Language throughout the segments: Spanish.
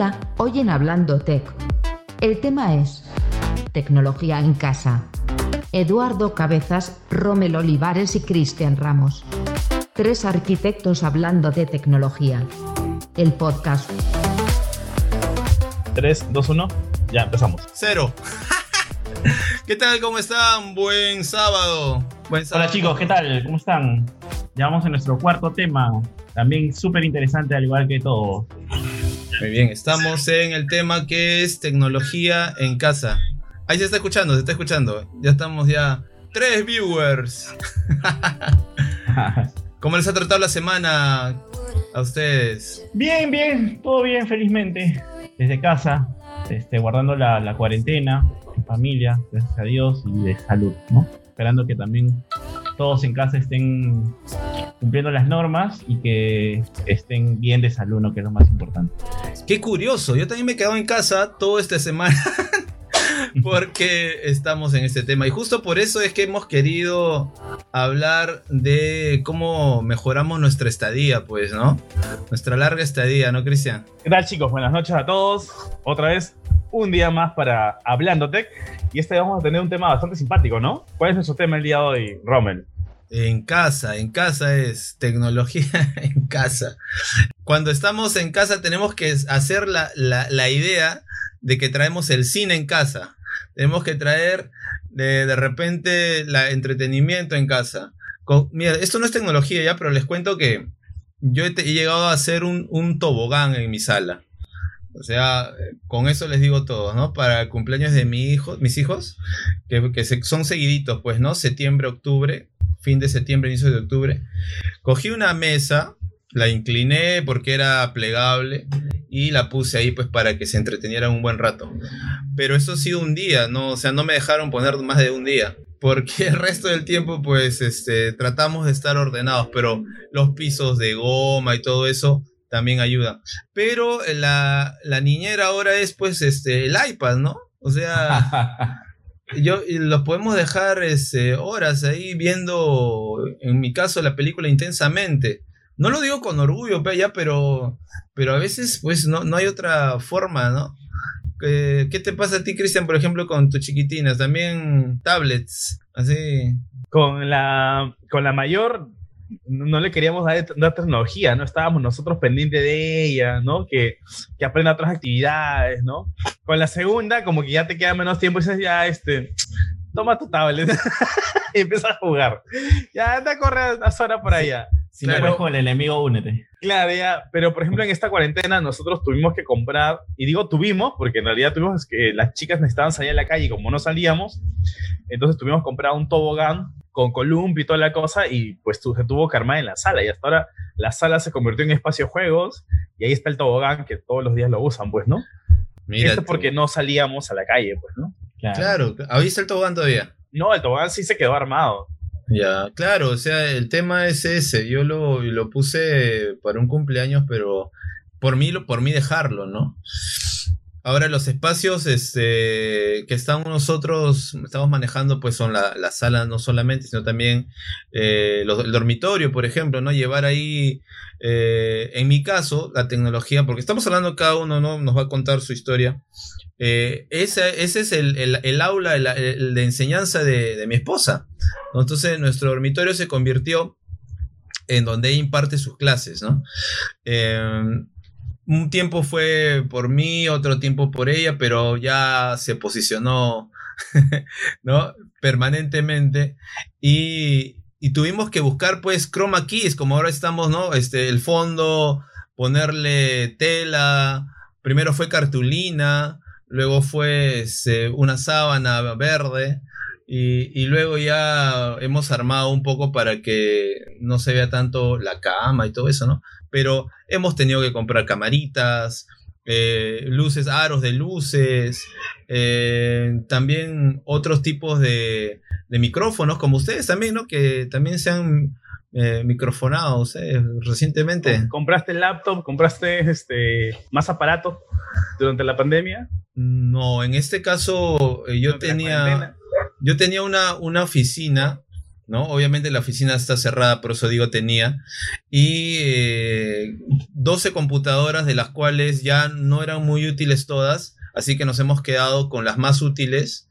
Hola, hoy en Hablando Tech. El tema es tecnología en casa. Eduardo Cabezas, Romel Olivares y Cristian Ramos. Tres arquitectos hablando de tecnología. El podcast. 3, 2, 1, ya empezamos. Cero. ¿Qué tal? ¿Cómo están? Buen sábado. Buen sábado. Hola chicos, ¿qué tal? ¿Cómo están? Ya vamos a nuestro cuarto tema, también súper interesante al igual que todo. Muy bien, estamos en el tema que es tecnología en casa. Ahí se está escuchando, se está escuchando. Ya estamos ya. Tres viewers. ¿Cómo les ha tratado la semana a ustedes? Bien, bien, todo bien, felizmente. Desde casa, este, guardando la, la cuarentena, en familia, gracias a Dios, y de salud, ¿no? Esperando que también todos en casa estén cumpliendo las normas y que estén bien de salud, ¿no? Que es lo más importante. Qué curioso, yo también me he quedado en casa toda esta semana porque estamos en este tema y justo por eso es que hemos querido hablar de cómo mejoramos nuestra estadía, pues, ¿no? Nuestra larga estadía, ¿no, Cristian? ¿Qué tal chicos? Buenas noches a todos. Otra vez un día más para Hablando Tech y este vamos a tener un tema bastante simpático, ¿no? ¿Cuál es nuestro tema el día de hoy, Rommel? En casa, en casa es tecnología en casa. Cuando estamos en casa tenemos que hacer la, la, la idea de que traemos el cine en casa. Tenemos que traer de, de repente la entretenimiento en casa. Con, mira, esto no es tecnología ya, pero les cuento que yo he, he llegado a hacer un, un, tobogán en mi sala. O sea, con eso les digo todo, ¿no? Para el cumpleaños de mi hijo, mis hijos, que, se, son seguiditos, pues, ¿no? Septiembre, octubre, fin de septiembre, inicio de octubre. Cogí una mesa, la incliné porque era plegable y la puse ahí pues para que se entreteniera un buen rato. Pero eso ha sido un día, ¿no? O sea, no me dejaron poner más de un día. Porque el resto del tiempo pues este, tratamos de estar ordenados, pero los pisos de goma y todo eso también ayudan. Pero la, la niñera ahora es pues este, el iPad, ¿no? O sea... yo los podemos dejar este, horas ahí viendo, en mi caso, la película intensamente. No lo digo con orgullo, ya, pero, pero a veces, pues, no, no hay otra forma, ¿no? ¿Qué, ¿Qué te pasa a ti, Cristian, por ejemplo, con tus chiquitinas? También tablets, así. Con la, con la mayor, no le queríamos dar, dar, tecnología, ¿no? Estábamos nosotros pendientes de ella, ¿no? Que, que aprenda otras actividades, ¿no? Con la segunda, como que ya te queda menos tiempo y dices, ya, este, toma tu tablet y empiezas a jugar. Ya anda a correr a Sora por allá. Si claro. no con el enemigo, únete. Claro, ya, pero por ejemplo en esta cuarentena nosotros tuvimos que comprar, y digo tuvimos, porque en realidad tuvimos que las chicas necesitaban salir a la calle y como no salíamos, entonces tuvimos que comprar un tobogán con columpio y toda la cosa, y pues se tuvo que armar en la sala, y hasta ahora la sala se convirtió en espacio de juegos, y ahí está el tobogán que todos los días lo usan, pues, ¿no? Mira, Esto porque no salíamos a la calle, pues, ¿no? Claro, claro. ¿ahí está el tobogán todavía? No, el tobogán sí se quedó armado. Ya, claro, o sea, el tema es ese. Yo lo, lo puse para un cumpleaños, pero por mí, por mí dejarlo, ¿no? Ahora los espacios este, que estamos nosotros, estamos manejando, pues son la, la sala no solamente, sino también eh, el dormitorio, por ejemplo, ¿no? Llevar ahí, eh, en mi caso, la tecnología, porque estamos hablando cada uno, ¿no? Nos va a contar su historia. Eh, ese, ese, es el, el, aula de enseñanza de, de mi esposa. Entonces nuestro dormitorio se convirtió en donde imparte sus clases, ¿no? Eh, un tiempo fue por mí, otro tiempo por ella, pero ya se posicionó, ¿no? Permanentemente. Y, y, tuvimos que buscar, pues, chroma keys, como ahora estamos, ¿no? Este, el fondo, ponerle tela. Primero fue cartulina, luego fue una sábana verde. Y, y, luego ya hemos armado un poco para que no se vea tanto la cama y todo eso, ¿no? Pero hemos tenido que comprar camaritas, eh, luces, aros de luces, eh, también otros tipos de, de, micrófonos, como ustedes también, ¿no? Que también se han eh, microfonado eh, recientemente. ¿Compraste laptop? ¿Compraste este, más aparatos durante la pandemia? No, en este caso yo tenía yo tenía una, una oficina, ¿no? Obviamente la oficina está cerrada, por eso digo tenía. Y eh, 12 computadoras de las cuales ya no eran muy útiles todas, así que nos hemos quedado con las más útiles.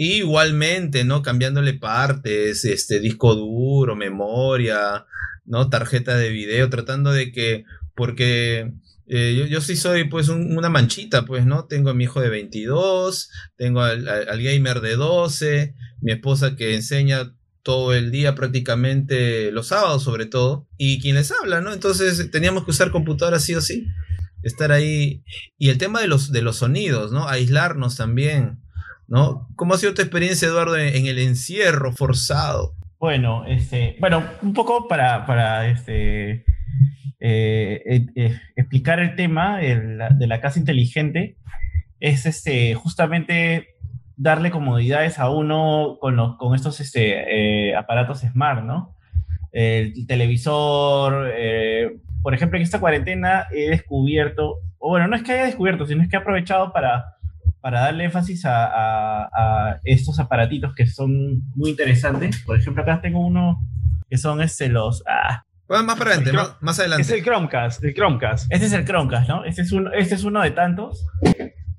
Igualmente, ¿no? Cambiándole partes, este disco duro, memoria, ¿no? Tarjeta de video, tratando de que, porque eh, yo, yo, sí soy pues una manchita, pues, ¿no? Tengo a mi hijo de 22, tengo al, gamer de 12, mi esposa que enseña todo el día prácticamente, los sábados sobre todo, y quien les habla, ¿no? Entonces teníamos que usar computadoras sí o sí, estar ahí. Y el tema de los, de los sonidos, ¿no? Aislarnos también, ¿no? ¿Cómo ha sido tu experiencia, Eduardo, en, el encierro forzado? Bueno, este, bueno, un poco para, para este, eh, eh, eh, explicar el tema de la casa inteligente es este, justamente darle comodidades a uno con, los, con estos este, aparatos smart, ¿no? El, televisor, por ejemplo, en esta cuarentena he descubierto, o bueno, no es que haya descubierto, sino es que he aprovechado para, para darle énfasis a, a estos aparatitos que son muy interesantes. Por ejemplo, acá tengo uno que son este, los, ah, más para adelante, más, adelante. Es el Chromecast, el Chromecast. Este es el Chromecast, ¿no? Este es, uno, este es uno de tantos.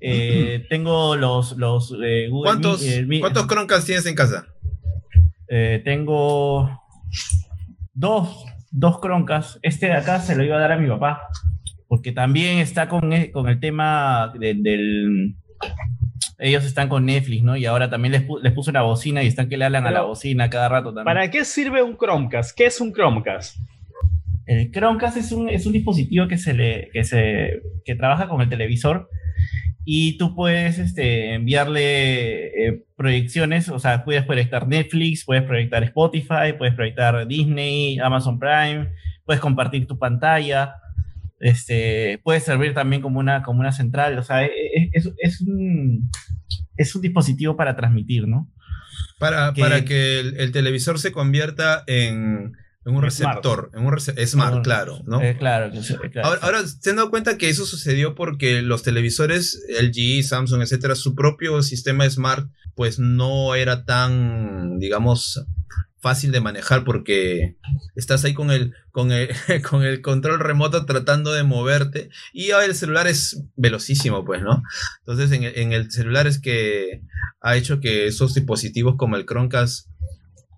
Eh, tengo los, los eh, ¿Cuántos, ¿Cuántos Chromecast tienes en casa? Eh, tengo dos, dos Chromecast. Este de acá se lo iba a dar a mi papá. Porque también está con, con el tema del, ellos están con Netflix, ¿no? Y ahora también les, les puse una bocina y están que le hablan a la bocina cada rato también. ¿Para qué sirve un Chromecast? ¿Qué es un Chromecast? El Chromecast es un, es un dispositivo que, se le, que, se, que trabaja con el televisor y tú puedes este, enviarle eh, proyecciones, o sea, puedes proyectar Netflix, puedes proyectar Spotify, puedes proyectar Disney, Amazon Prime, puedes compartir tu pantalla, este, puede servir también como una, como una central, o sea, e, e, es, es, un, es un dispositivo para transmitir, ¿no? Para que, para que el televisor se convierta en en un receptor, en un smart, claro, ¿no? Eh, claro, Ahora, se han dado cuenta que eso sucedió porque los televisores LG, Samsung, etcétera, su propio sistema smart, pues no era tan, digamos, fácil de manejar porque estás ahí con el, con el, con el control remoto tratando de moverte y el celular es velocísimo, pues, ¿no? Entonces, en, en el celular es que ha hecho que esos dispositivos como el Chromecast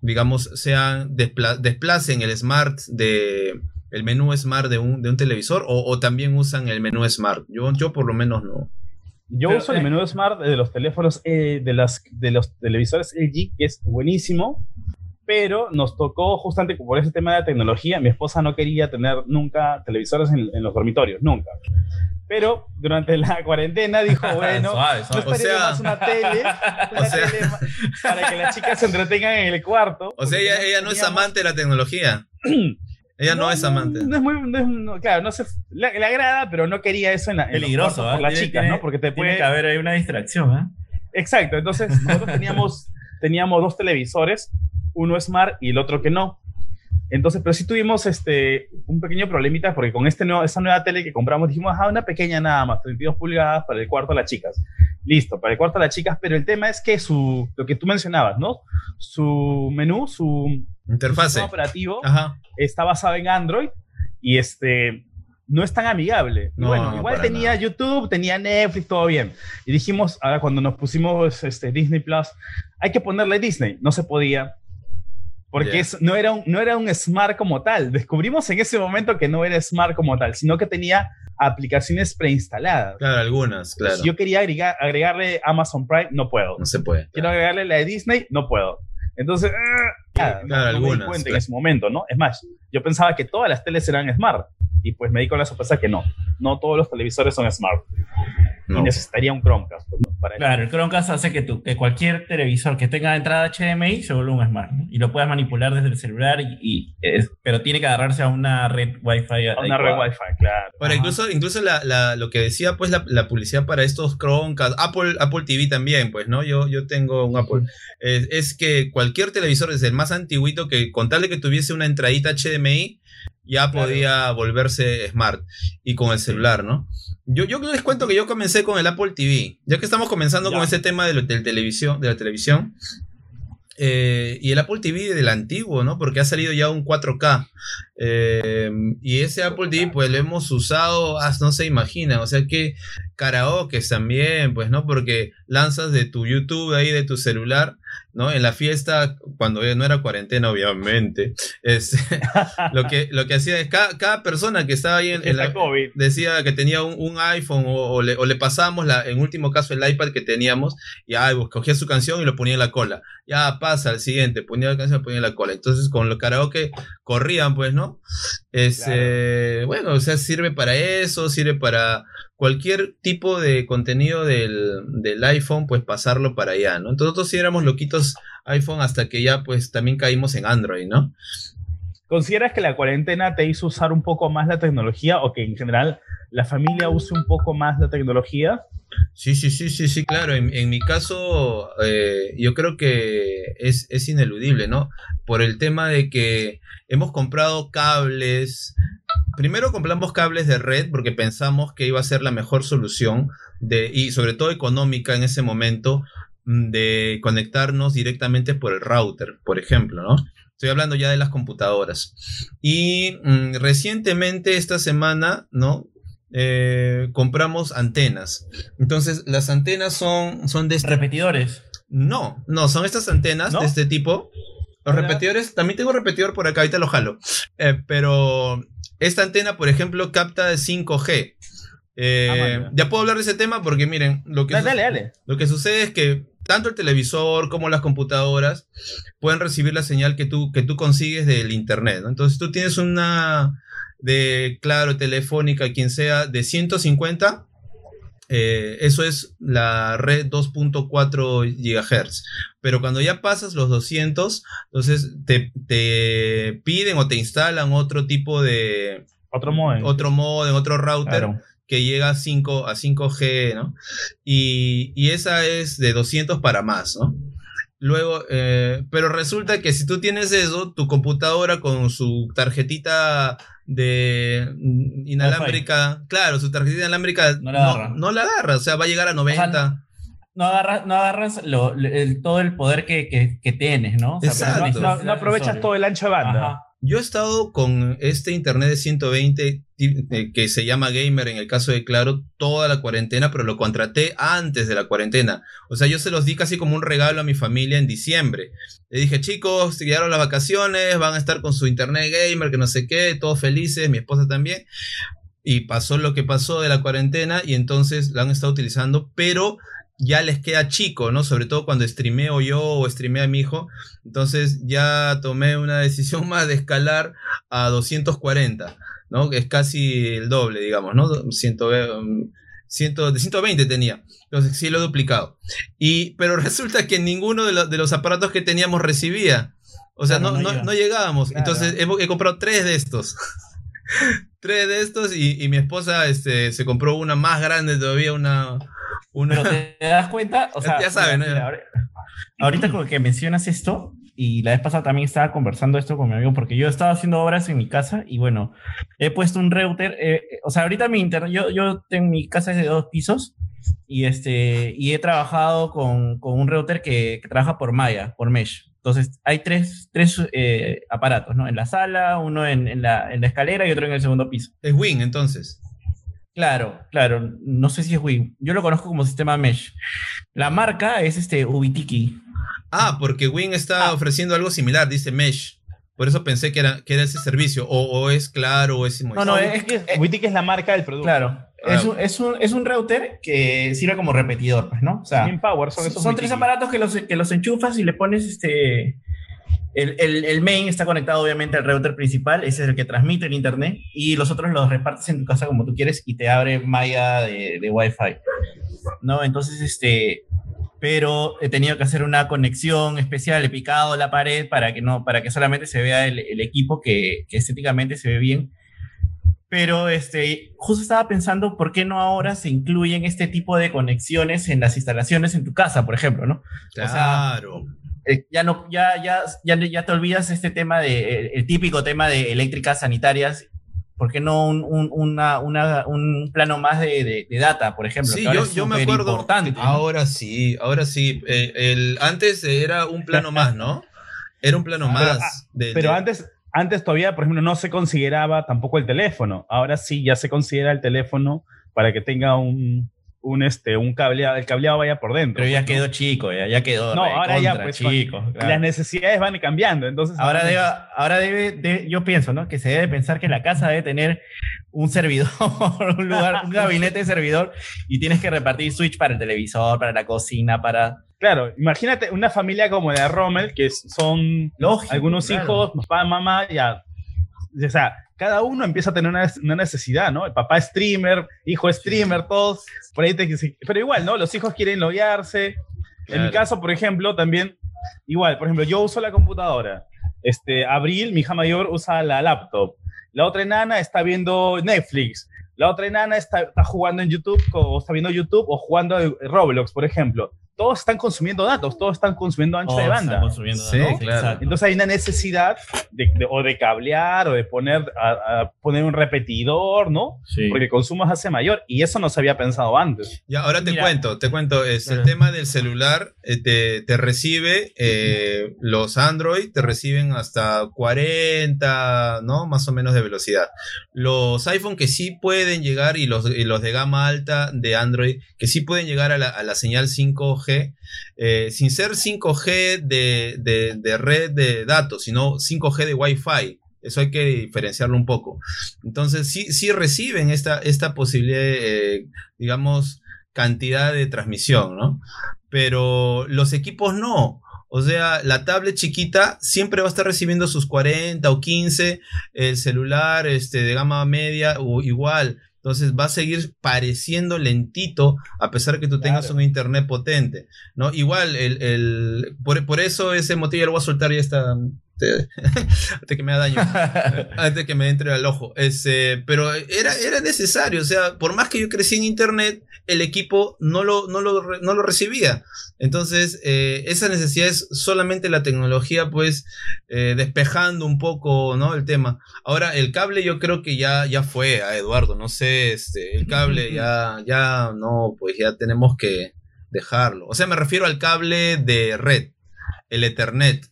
digamos, sean desplacen el smart de el menú smart de un, de un televisor o, también usan el menú smart. Yo, yo por lo menos no. Yo uso el eh, menú smart de los teléfonos, eh, de, las, de los televisores LG, que es buenísimo, pero nos tocó justamente por ese tema de la tecnología. Mi esposa no quería tener nunca televisores en, en los dormitorios, nunca. Pero durante la cuarentena dijo, bueno, no o sea, más una tele, una tele para que las chicas se entretengan en el cuarto. O sea, ella, no es amante de la tecnología. Ella no, es amante. No, es muy, claro, no se, le, agrada, pero no quería eso en la, Peligroso, por las chicas, ¿no? Porque te puede que haber ahí una distracción, ¿eh? Exacto, entonces nosotros teníamos, teníamos dos televisores, uno smart y el otro que no. Entonces, pero sí tuvimos este, un pequeño problemita porque con este nuevo, esta nueva tele que compramos dijimos, ah, una pequeña nada más, 32 pulgadas para el cuarto de las chicas. Listo, para el cuarto de las chicas, pero el tema es que su, lo que tú mencionabas, ¿no? Su menú, su interfase operativo está basado en Android y este no es tan amigable. bueno, igual tenía YouTube, tenía Netflix, todo bien. Y dijimos, ahora cuando nos pusimos este, Disney Plus, hay que ponerle Disney. No se podía porque no, era un, no era un smart como tal. Descubrimos en ese momento que no era smart como tal, sino que tenía aplicaciones preinstaladas. Claro, algunas, claro. Si yo quería agregar, agregarle Amazon Prime, no puedo. No se puede. Quiero agregarle la de Disney, no puedo. Entonces, ah, claro, algunas, me di cuenta en ese momento, ¿no? Es más, yo pensaba que todas las teles eran smart. Y pues me di con la sorpresa que no. No todos los televisores son smart. Y necesitaría un Chromecast. Pues, claro, el Chromecast hace que, tu, que cualquier televisor que tenga entrada HDMI se vuelva un smart. Y lo puedas manipular desde el celular, y, pero tiene que agarrarse a una red Wi-Fi. A una red Wi-Fi, claro. Bueno, incluso, incluso la, lo que decía, pues, la, publicidad para estos Chromecast, Apple, Apple TV también, pues, ¿no? Yo, yo tengo un Apple. Es, que cualquier televisor, desde el más antiguito, que con tal de que tuviese una entradita HDMI, ya podía volverse smart y con el celular, ¿no? Yo, yo les cuento que yo comencé con el Apple TV, ya que estamos comenzando con ese tema de, televisión, de la televisión. Eh, y el Apple TV del antiguo, ¿no? Porque ha salido ya un 4K. Eh, y ese Apple TV, pues lo hemos usado, ah, no se imaginan, o sea que karaoke también, pues, ¿no? Porque lanzas de tu YouTube ahí, de tu celular, ¿no? En la fiesta, cuando no era cuarentena, obviamente, es, lo, que, lo que hacía es cada, persona que estaba ahí en, la COVID decía que tenía un, iPhone o, le, o, pasábamos, la, en último caso, el iPad que teníamos, y ah, cogía su canción y lo ponía en la cola. Ya pasa al siguiente, ponía la canción y ponía en la cola. Entonces, con los karaoke corrían, pues, ¿no? Es, eh, bueno, o sea, sirve para eso, sirve para cualquier tipo de contenido del, iPhone, pues pasarlo para allá, ¿no? Entonces nosotros sí éramos loquitos iPhone hasta que ya pues también caímos en Android, ¿no? ¿Consideras que la cuarentena te hizo usar un poco más la tecnología o que en general la familia use un poco más la tecnología? Sí, sí, sí, sí, sí, claro. En, mi caso, eh, yo creo que es, es, ineludible, ¿no? Por el tema de que hemos comprado cables, primero compramos cables de red porque pensamos que iba a ser la mejor solución de, y sobre todo económica en ese momento mm, de conectarnos directamente por el router, por ejemplo, ¿no? Estoy hablando ya de las computadoras. Y mm, recientemente, esta semana, ¿no? Eh, compramos antenas. Entonces, las antenas son, son de... Este Repetidores. No, no, son estas antenas de este tipo. Los repetidores, también tengo repetidor por acá, ahorita lo jalo. Eh, pero esta antena, por ejemplo, capta de 5G. Eh, ah, ya puedo hablar de ese tema porque miren, lo que, lo que sucede es que tanto el televisor como las computadoras pueden recibir la señal que tú, que tú consigues del internet. Entonces tú tienes una de, claro, telefónica, quien sea, de 150 eh, eso es la red 2.4 GHz. Pero cuando ya pasas los 200, entonces te, piden o te instalan otro tipo de... Otro modem. Otro modem, otro router. que llega a 5 a 5G, ¿no? Y, y, esa es de 200 para más, ¿no? Luego, eh, pero resulta que si tú tienes eso, tu computadora con su tarjetita de inalámbrica, claro, su tarjetita inalámbrica no la, agarra. No, la agarra, o sea, va a llegar a 90. no, agarras, no agarras todo el poder que, tienes, ¿no? no, aprovechas todo el ancho de banda. Yo he estado con este internet de 120 eh, que se llama Gamer en el caso de Claro toda la cuarentena, pero lo contraté antes de la cuarentena. O sea, yo se los di casi como un regalo a mi familia en diciembre. Le dije, chicos, llegaron las vacaciones, van a estar con su internet gamer, que no sé qué, todos felices, mi esposa también. Y pasó lo que pasó de la cuarentena y entonces la han estado utilizando, pero ya les queda chico, ¿no? Sobre todo cuando streameo yo o streamea a mi hijo. Entonces ya tomé una decisión más de escalar a 240, ¿no? Que es casi el doble, digamos, ¿no? 120, 120 tenía. Entonces sí lo he duplicado. Y, pero resulta que ninguno de, los aparatos que teníamos recibía. O sea, no, no, llegábamos. Entonces he, comprado tres de estos. tres de estos y, mi esposa este, se compró una más grande todavía, una, pero te das cuenta, o sea, ya saben, ahorita como que mencionas esto, y la vez pasada también estaba conversando esto con mi amigo, porque yo estaba haciendo obras en mi casa y bueno, he puesto un router, eh, o sea, ahorita mi internet, yo, yo tengo mi casa es de dos pisos y, este, y he trabajado con, con un router que, que, trabaja por Maya, por Mesh. Entonces, hay tres, tres eh, aparatos, ¿no? En la sala, uno en, en, la, en la escalera y otro en el segundo piso. Es Win, entonces. Claro, claro. No sé si es Win. Yo lo conozco como sistema Mesh. La marca es este Ubitiki. Ah, porque Win está ah. ofreciendo algo similar, dice Mesh. Por eso pensé que era, que era ese servicio. O, es claro, o es No, no, es que Ubitiki es la marca del producto. Claro. Ah. Es, un, es, un, router que sirve como repetidor, pues, ¿no? O sea, Power son esos Son tres aparatos que los, que los enchufas y le pones este el, main está conectado obviamente al router principal, ese es el que transmite el internet, y los otros los repartes en tu casa como tú quieres y te abre malla de, de Wi-Fi. ¿No? Entonces, este, pero he tenido que hacer una conexión especial, he picado la pared para que, no, para que solamente se vea el, equipo que, estéticamente se ve bien. Pero este, justo estaba pensando por qué no ahora se incluyen este tipo de conexiones en las instalaciones en tu casa, por ejemplo, ¿no? Claro. Eh, ya no, ya, ya, ya, ya te olvidas este tema de, el, típico tema de eléctricas sanitarias, ¿Por qué no un, un, una, una, un plano más de, de, de data, por ejemplo? Sí, que ahora yo, es yo me acuerdo. importante. Ahora sí, ahora sí. Eh, el, antes era un plano más, ¿no? Era un plano Pero, más. ah, de- Pero de- antes, antes todavía, por ejemplo, no se consideraba tampoco el teléfono. Ahora sí ya se considera el teléfono para que tenga un, un, este, un cableado, el cableado vaya por dentro. Pero ya pues, ¿no? quedó chico, ya, ya quedó. No, ahora ya, pues, chico. claro. Las necesidades van cambiando, entonces... Ahora debe, ahora debe, de- yo pienso, ¿no? Que se debe pensar que la casa debe tener un servidor, un lugar, un gabinete de servidor y tienes que repartir switch para el televisor, para la cocina, para... Claro, imagínate una familia como la de Rommel, que son Lógico, algunos claro. hijos, papá, mamá, ya. O sea, cada uno empieza a tener una, una necesidad, ¿no? El papá es streamer, hijo es streamer, todos. Por ahí te, pero igual, ¿no? Los hijos quieren loguearse. En mi Claro. caso, por ejemplo, también, igual, por ejemplo, yo uso la computadora. Este, Abril, mi hija mayor, usa la laptop. La otra enana está viendo Netflix. La otra enana está, está jugando en YouTube, o está viendo YouTube, o jugando Roblox, por ejemplo. Todos están consumiendo datos, todos están consumiendo ancho de Todos banda. están consumiendo, Sí, claro. Exacto. Entonces hay una necesidad de, de- o de cablear o de poner, a- a poner un repetidor, ¿no? Sí. Porque el consumo se hace mayor y eso no se había pensado antes. Ya, ahora te Mira. cuento, te cuento, es el Claro. tema del celular, eh, te, te recibe, eh, los Android te reciben hasta 40, ¿no? Más o menos de velocidad. Los iPhone que sí pueden llegar y los, y los de gama alta de Android que sí pueden llegar a la, a la señal 5G, eh, sin ser 5G de, de- red de datos, sino 5G de Wi-Fi. Eso hay que diferenciarlo un poco. Entonces, sí, sí reciben esta, esta posibilidad, eh, digamos, cantidad de transmisión, ¿no? Pero los equipos no. O sea, la tablet chiquita siempre va a estar recibiendo sus 40 o 15, el celular este, de gama media o igual. Entonces va a seguir pareciendo lentito a pesar que tú tengas un internet potente, ¿no? Igual, el, el- por, por eso ese motivo ya lo voy a soltar ya esta... te- Antes que me haga daño antes que me entre al ojo. Este, pero era, era necesario, o sea, por más que yo crecí en internet, el equipo no lo, no lo, no lo recibía. Entonces, eh, esa necesidad es solamente la tecnología, pues, eh, despejando un poco, ¿no? El tema. Ahora, el cable yo creo que ya, ya fue a Eduardo, no sé, este, el cable ya, ya, no, pues ya tenemos que dejarlo. O sea, me refiero al cable de red, el Ethernet.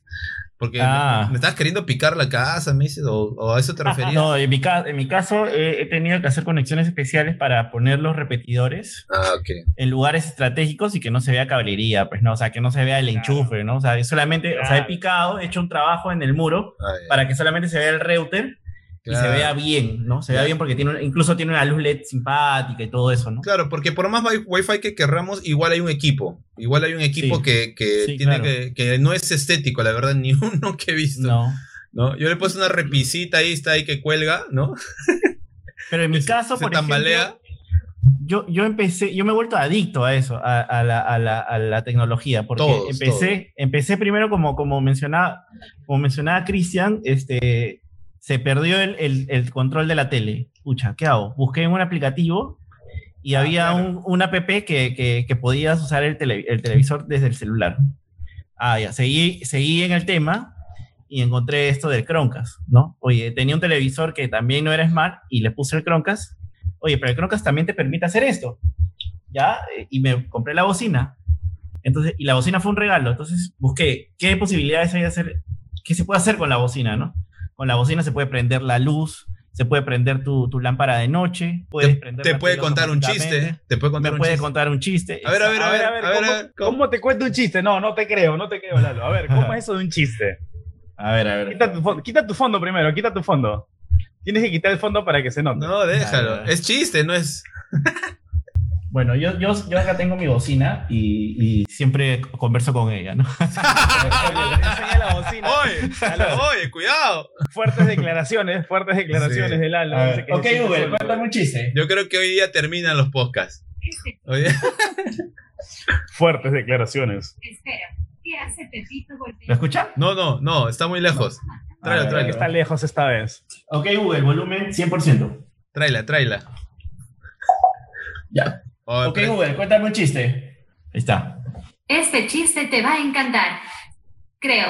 Porque Ah. me, me estás queriendo picar la casa, me dices, o, o a eso te referías. No, en mi, ca- en mi caso eh, he tenido que hacer conexiones especiales para poner los repetidores Ah, en lugares estratégicos y que no se vea cablería, pues no, o sea, que no se vea el Claro. enchufe, ¿no? O sea, solamente, o sea, he picado, he hecho un trabajo en el muro Ah, para que solamente se vea el router y se Claro. vea bien, ¿no? Se vea Claro. bien porque tiene, incluso tiene una luz LED simpática y todo eso, ¿no? Claro, porque por más wi- wifi que querramos, igual hay un equipo. Igual hay un equipo Sí. que, que Sí, tiene claro. que, que no es estético, la verdad, ni uno que he visto. No. ¿no? Yo le he puesto una repisita ahí, está ahí que cuelga, ¿no? Pero en mi caso, se por tambalea. ejemplo, yo, yo empecé, yo me he vuelto adicto a eso, a, a la, a la- a la tecnología, porque Todos, empecé, empecé primero como, como mencionaba, como mencionaba Cristian, este, se perdió el, el- el control de la tele. Pucha, ¿qué hago? Busqué en un aplicativo y Ah, había claro. un, un app que, que, que podías usar el, tele- el televisor desde el celular. Ah, ya, seguí, seguí en el tema y encontré esto del Chromecast, ¿no? Oye, tenía un televisor que también no era Smart y le puse el Chromecast. Oye, pero el Chromecast también te permite hacer esto. ¿Ya? Y me compré la bocina. Entonces, y la bocina fue un regalo. Entonces busqué qué posibilidades hay de hacer, qué se puede hacer con la bocina, ¿no? Con la bocina se puede prender la luz, se puede prender tu, tu lámpara de noche, puedes Te, prender te la puede contar un chiste. Te puede contar Me un puede chiste. contar un chiste. A ver, a ver, A ver, a ver, a ver, ¿cómo, a ver, ¿cómo? cómo te cuento un chiste? No, no te creo, no te creo, Lalo. A ver, ¿cómo es eso de un chiste? A ver, a ver. Quita tu, fo- quita tu fondo primero, quita tu fondo. Tienes que quitar el fondo para que se note. No, déjalo. Es chiste, no es. Bueno, yo, yo, yo acá tengo mi bocina y, y siempre converso con ella, ¿no? Enseña la bocina. ¡Oye! ¡Oye, cuidado! fuertes declaraciones, fuertes declaraciones Sí. de Lalo. A Dice ver, que ok, solo. cuéntame un chiste. Yo creo que hoy día terminan los podcasts. Oye, Fuertes declaraciones. Espera, ¿qué hace Pepito ¿Lo golpeando? escucha? no, no, no, está muy lejos. Tráelo, ver, tráelo. Que está lejos esta vez. Ok, Google, volumen 100%. Tráela, tráela. Ya. Oye, Ok, pero- Google, cuéntame un chiste. Ahí está. Este chiste te va a encantar. Creo.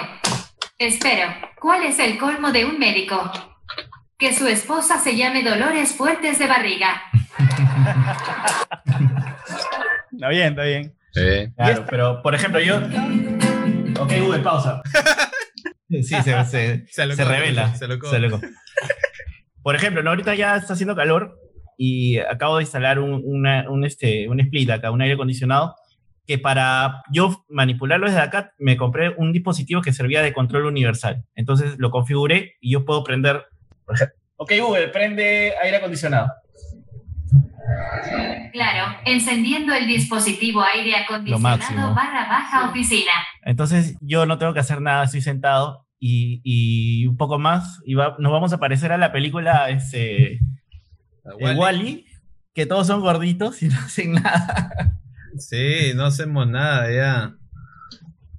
Espero. ¿Cuál es el colmo de un médico? Que su esposa se llame Dolores Fuertes de Barriga. Está bien, está bien. Sí. Claro, pero por ejemplo, yo. Ok, Google, pausa. Sí, se, se, Se se revela. se alocó. se alocó. Por ejemplo, ¿no? ahorita ya está haciendo calor y acabo de instalar un, una- un, este, un split acá, un aire acondicionado, que para yo manipularlo desde acá me compré un dispositivo que servía de control universal. Entonces lo configuré y yo puedo prender. por ejemplo, Ok, Google, prende aire acondicionado. Claro, encendiendo el dispositivo aire máximo. acondicionado barra baja oficina. Entonces yo no tengo que hacer nada, estoy sentado y, y un poco más y va- nos vamos a parecer a la película este, Wall-E. Wally, que todos son gorditos y no hacen nada. Sí, no hacemos nada ya.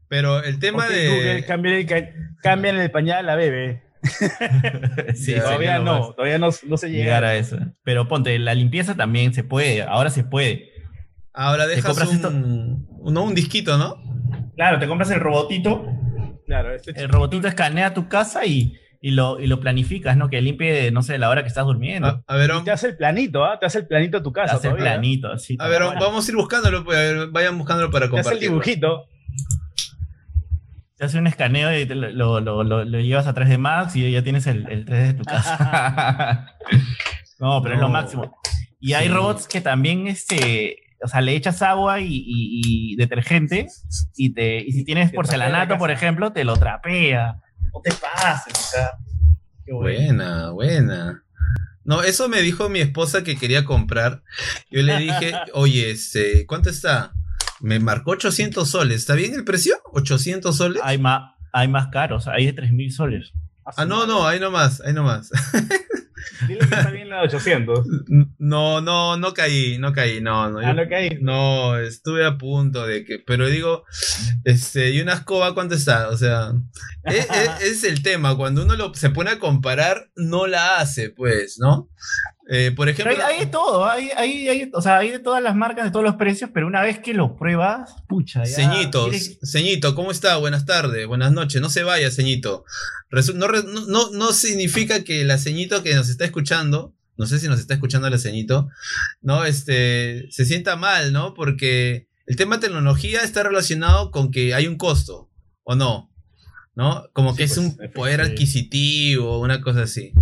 Pero el tema de. Google, cambian el, ca- cambian el pañal a la bebé. sí, todavía no, todavía no, no se llega. llegar a eso. Pero ponte, la limpieza también se puede, ahora se puede. Ahora dejas compras un, esto? no, un disquito, ¿no? Claro, te compras el robotito, Claro, este el robotito escanea tu casa y, y lo, y lo planificas, ¿no? Que limpie, no sé, la hora que estás durmiendo. A, a ver, Y te hace el planito, ¿ah? Te hace el planito a tu Te casa. hace el planito, así. a ver, vamos a ir buscándolo, pues, a ver, vayan buscándolo para Te hace el compartir. dibujito. Te hace un escaneo y te lo, lo, lo- lo- lo llevas a 3D Max y ya tienes el, el 3D de tu casa. no, pero es lo No. máximo. Y hay Sí. robots que también, este, o sea, le echas agua y, y- y detergente y, te, y si tienes Te porcelanato, por ejemplo, te lo trapea. No te pases, o sea. Qué. Buena, buena. No, eso me dijo mi esposa que quería comprar. Yo le dije, oye, este, ¿cuánto está? Me marcó 800 soles. ¿Está bien el precio? ¿800 soles? Hay más, hay más caros, hay de 3.000 soles. Ah, no, no, ahí nomás, ahí nomás. Dile que está bien la de 800. No, no, no caí, no caí, no, no. Ah, no caí. No, estuve a punto de que, pero digo, este, y una escoba, ¿cuánto está? O sea, es, es- es el tema, cuando uno lo, se pone a comparar, no la hace, pues, ¿no? Eh, por Pero ejemplo, hay, hay de todo, hay, hay, hay- o sea, hay de todas las marcas, de todos los precios, pero una vez que lo pruebas, pucha, ya. Ceñito, quieres- Ceñito, ¿cómo está? Buenas tardes, buenas noches. No se vaya, Ceñito. Resu- no, no, no, significa que la Ceñito que nos está escuchando, no sé si nos está escuchando la Ceñito, no, este, se sienta mal, ¿no? Porque el tema de tecnología está relacionado con que hay un costo, ¿o no? ¿No? Como que es pues, un poder adquisitivo, una cosa así.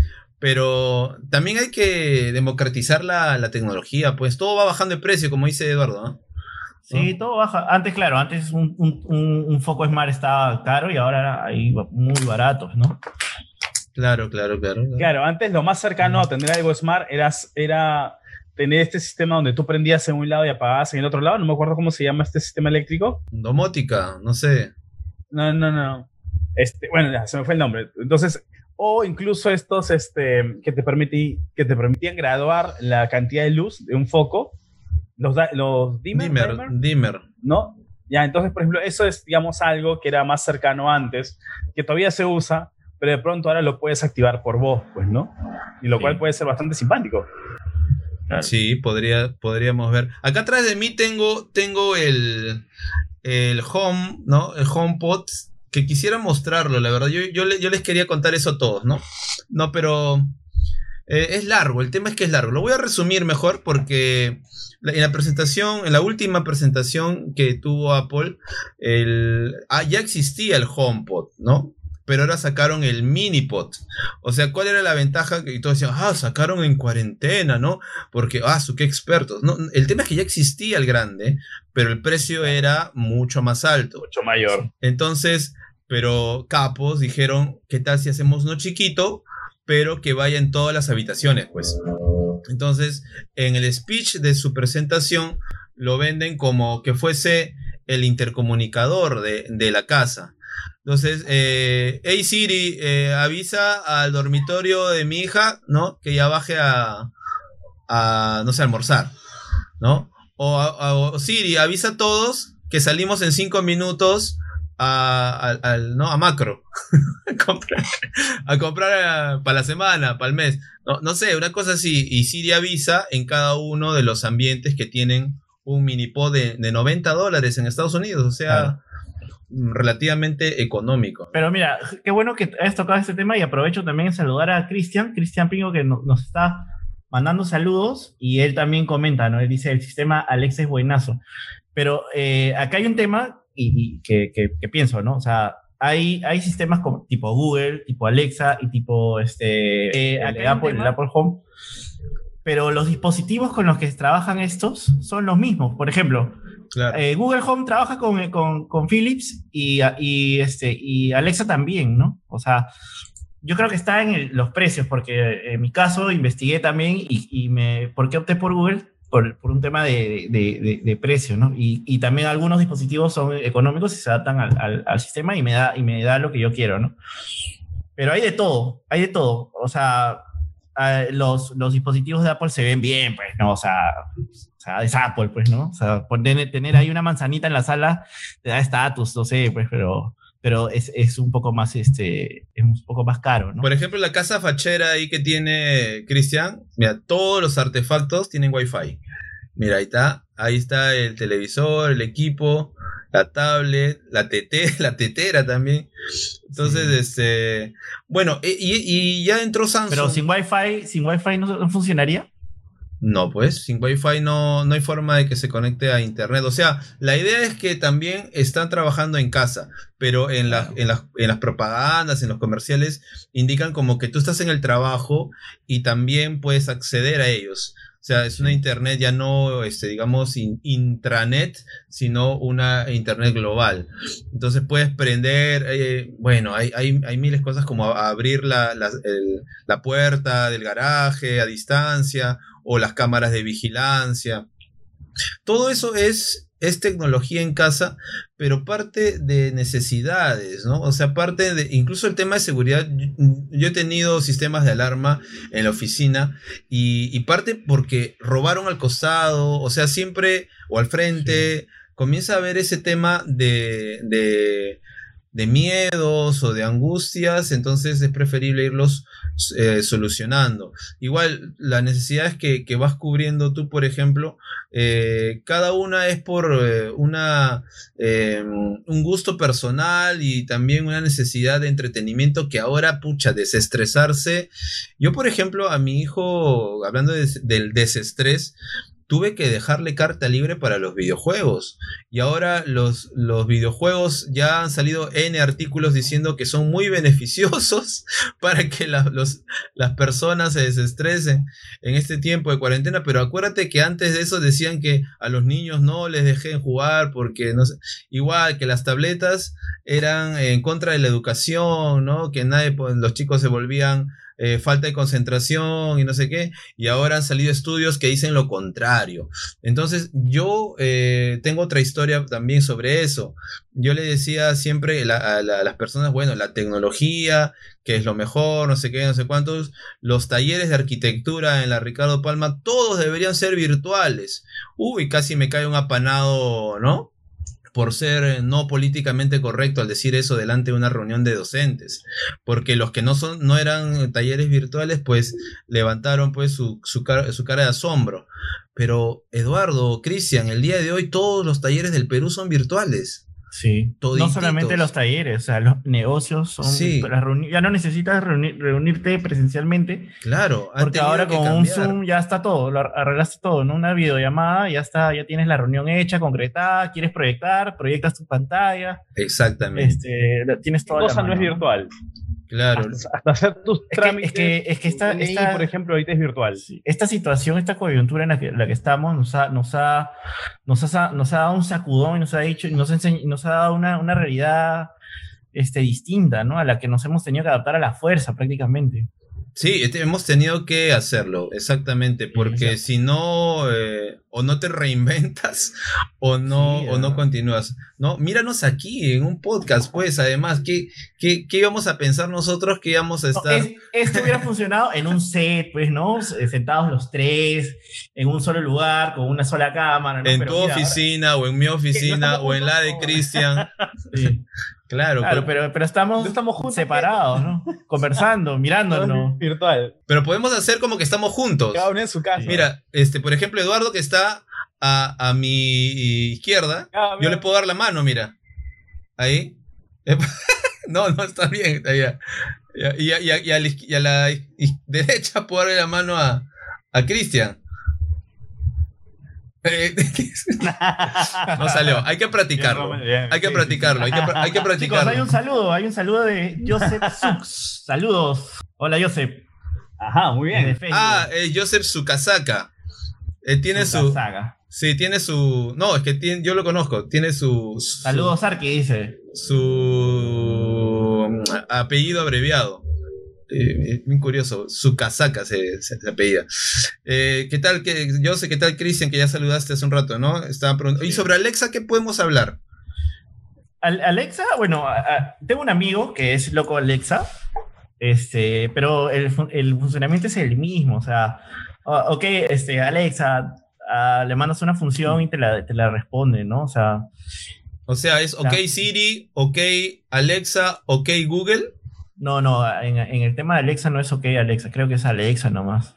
Pero también hay que democratizar la, la tecnología, pues todo va bajando de precio, como dice Eduardo, ¿no? Sí, todo baja. Antes, claro, antes un, un, un- foco Smart estaba caro y ahora hay muy baratos, ¿no? Claro, claro, claro. Claro, antes lo más cercano a tener algo smart era, era tener este sistema donde tú prendías en un lado y apagabas en el otro lado. No me acuerdo cómo se llama este sistema eléctrico. Domótica, no sé. No, no, no. Este, bueno, ya, se me fue el nombre. Entonces, o incluso estos este, que, te permití, que te permitían graduar la cantidad de luz de un foco. Los, da- los dimmer, Dimmer, dimmer. ¿no? Ya, entonces, por ejemplo, eso es, digamos, algo que era más cercano antes, que todavía se usa, pero de pronto ahora lo puedes activar por voz, pues, ¿no? Y lo Sí. cual puede ser bastante simpático. Claro. Sí, podría, podríamos ver. Acá atrás de mí tengo, tengo el, el home, ¿no? El HomePod, que quisiera mostrarlo, la verdad. Yo, yo, le- yo les quería contar eso a todos, ¿no? No, pero eh, es largo, el tema es que es largo. Lo voy a resumir mejor porque en la presentación, en la última presentación que tuvo Apple, el, ah, ya existía el HomePod, ¿no? Pero ahora sacaron el MiniPod. O sea, ¿cuál era la ventaja? Que todos decían, ah, sacaron en cuarentena, ¿no? Porque, ah, su qué expertos. No, el tema es que ya existía el grande, pero el precio era mucho más alto. Mucho mayor. Entonces, pero capos dijeron, ¿qué tal si hacemos uno chiquito, pero que vaya en todas las habitaciones, pues? Entonces, en el speech de su presentación, lo venden como que fuese el intercomunicador de, la casa. Entonces, eh, hey Siri, eh, avisa al dormitorio de mi hija, ¿no? Que ya baje a, no sé, almorzar, ¿no? O, o Siri, avisa a todos que salimos en cinco minutos a, al- al- ¿no? a macro. a comprar, a comprar para la semana, para el mes. No, no sé, una cosa así. Y Siri avisa en cada uno de los ambientes que tienen un minipod de, de 90 dólares en Estados Unidos. O sea, mm, relativamente económico. Pero mira, qué bueno que hayas tocado este tema y aprovecho también en saludar a Cristian, Cristian Pingo, que no- nos está mandando saludos y él también comenta, ¿no? Él dice, el sistema Alexa es buenazo. Pero eh, acá hay un tema y, y que, que- que pienso, ¿no? O sea, hay, hay sistemas como tipo Google, tipo Alexa y tipo este, eh, El Apple, Apple, el Apple Home. Pero los dispositivos con los que trabajan estos son los mismos. Por ejemplo, Claro. eh, Google Home trabaja con, con, con Philips y, y, este, y Alexa también, ¿no? O sea, yo creo que está en el- los precios, porque en mi caso investigué también y, y me, ¿por qué opté por Google? Por, por un tema de, de, de- de precio, ¿no? Y, y también algunos dispositivos son económicos y se adaptan al, al- al sistema y me, da, y me da lo que yo quiero, ¿no? Pero hay de todo, hay de todo. O sea, los, los dispositivos de Apple se ven bien, pues, ¿no? O sea, o sea, es Apple, pues, ¿no? O sea, poner, tener ahí una manzanita en la sala te da estatus, no sé, pues, pero, pero es, es un poco más, este, es un poco más caro, ¿no? Por ejemplo, la casa fachera ahí que tiene Cristian, mira, todos los artefactos tienen Wi-Fi. Mira, ahí está, ahí está el televisor, el equipo, la tablet, la TT, la tetera también. Entonces, Sí. este, bueno, y, y- y ya entró Samsung. Pero sin Wi-Fi, sin Wi-Fi no, no funcionaría. No, pues sin Wi-Fi no, no hay forma de que se conecte a Internet. O sea, la idea es que también están trabajando en casa, pero en, las en, las, en las propagandas, en los comerciales, indican como que tú estás en el trabajo y también puedes acceder a ellos. O sea, es una Internet ya no, este, digamos, in- intranet, sino una Internet global. Entonces puedes prender, eh, bueno, hay, hay, hay miles de cosas como a- abrir la, la- el- la puerta del garaje a distancia o las cámaras de vigilancia. Todo eso es, es tecnología en casa, pero parte de necesidades, ¿no? O sea, parte de, incluso el tema de seguridad, yo, he tenido sistemas de alarma en la oficina y, y parte porque robaron al costado, o sea, siempre, o al frente, comienza a haber ese tema de, de, de miedos o de angustias, entonces es preferible irlos eh, solucionando. Igual, las necesidades que, que vas cubriendo tú, por ejemplo, eh, cada una es por eh, una un gusto personal y también una necesidad de entretenimiento que ahora, pucha, desestresarse. Yo, por ejemplo, a mi hijo, hablando de- del desestrés, tuve que dejarle carta libre para los videojuegos. Y ahora los, los videojuegos ya han salido N artículos diciendo que son muy beneficiosos para que las personas se desestresen en este tiempo de cuarentena. Pero acuérdate que antes de eso decían que a los niños no les dejen jugar porque no sé, igual que las tabletas eran en contra de la educación, ¿no? Que nadie, pues, los chicos se volvían eh, falta de concentración y no sé qué, y ahora han salido estudios que dicen lo contrario. Entonces, yo eh, tengo otra historia también sobre eso. Yo le decía siempre a, a las personas, bueno, la tecnología, que es lo mejor, no sé qué, no sé cuántos, los talleres de arquitectura en la Ricardo Palma, todos deberían ser virtuales. Uy, casi me cae un apanado, ¿no? Por ser eh, no políticamente correcto al decir eso delante de una reunión de docentes, porque los que no son no eran talleres virtuales, pues levantaron pues su, su, su cara de asombro. Pero Eduardo, Cristian, el día de hoy todos los talleres del Perú son virtuales. Sí. No solamente los talleres, o sea, los negocios son. Sí. las reuni- ya no necesitas reuni- reunirte presencialmente, Claro, porque ahora con un. Zoom ya está todo, lo ar- arreglaste todo, ¿no? Una videollamada, ya está, ya tienes la reunión hecha, concretada, quieres proyectar, proyectas tu pantalla, Exactamente, este, la- tienes toda la cosa no es virtual. Claro. Hasta, hasta hacer tus Es que- trámites. es que- es que esta- tu DNI, esta- por ejemplo, ahorita es virtual. Sí, Esta situación, esta coyuntura en la que, la que estamos nos ha, nos, ha, nos, ha, nos ha dado un sacudón y nos ha dicho, nos, enseñ- nos ha dado una, una realidad este, distinta, ¿no? A la que nos hemos tenido que adaptar a la fuerza prácticamente. Sí, este, hemos tenido que hacerlo, exactamente, porque si no, eh, o no te reinventas o no, Sí, o no continúas. No, míranos aquí en un podcast, pues, además, ¿qué, qué, qué íbamos a pensar nosotros que íbamos a No, estar? es- esto hubiera funcionado en un set, pues, ¿no? S- Sentados los tres, en un solo lugar, con una sola cámara, ¿no? en Pero tu mira, oficina o en mi oficina estamos o en la de Cristian. ahora- sí. Claro, Claro, pero, pero, pero estamos, No estamos juntos, separados, ¿no? Conversando, mirándonos. Virtual. pero podemos hacer como que estamos juntos. Cada uno en su casa. Mira, este, por ejemplo, Eduardo que está a, a mi izquierda, Ah, yo le puedo dar la mano, mira. Ahí. no, no, está bien. Está bien. Y, a, y, a, y, a la, y, a, la derecha puedo darle la mano a, a Cristian. Eh, no salió, hay que practicarlo. Hay que practicarlo, hay que, hay que practicarlo. Chicos, hay un saludo, hay un saludo de Joseph Sux. Saludos. Hola, Joseph. Ajá, muy bien. Ah, eh, Joseph Sukasaka. Eh, tiene Sukasaka. Sí, tiene su. No, es que tiene, yo lo conozco. Tiene su. su Saludos, Arki, dice. Su apellido abreviado. Eh, muy curioso, su casaca se, se, se apellida. Eh, ¿Qué tal? Que, yo sé qué tal, Cristian, que ya saludaste hace un rato, ¿no? Estaba preguntando. ¿Y sobre Alexa qué podemos hablar? Al Alexa, bueno, a, a, tengo un amigo que es loco Alexa, este, pero el, el funcionamiento es el mismo, o sea, ok, este, Alexa, uh, le mandas una función y te la, te la responde, ¿no? O sea... O sea, es ok Siri, ok Alexa, ok Google. No, no, en, en, el tema de Alexa no es OK Alexa, creo que es Alexa nomás.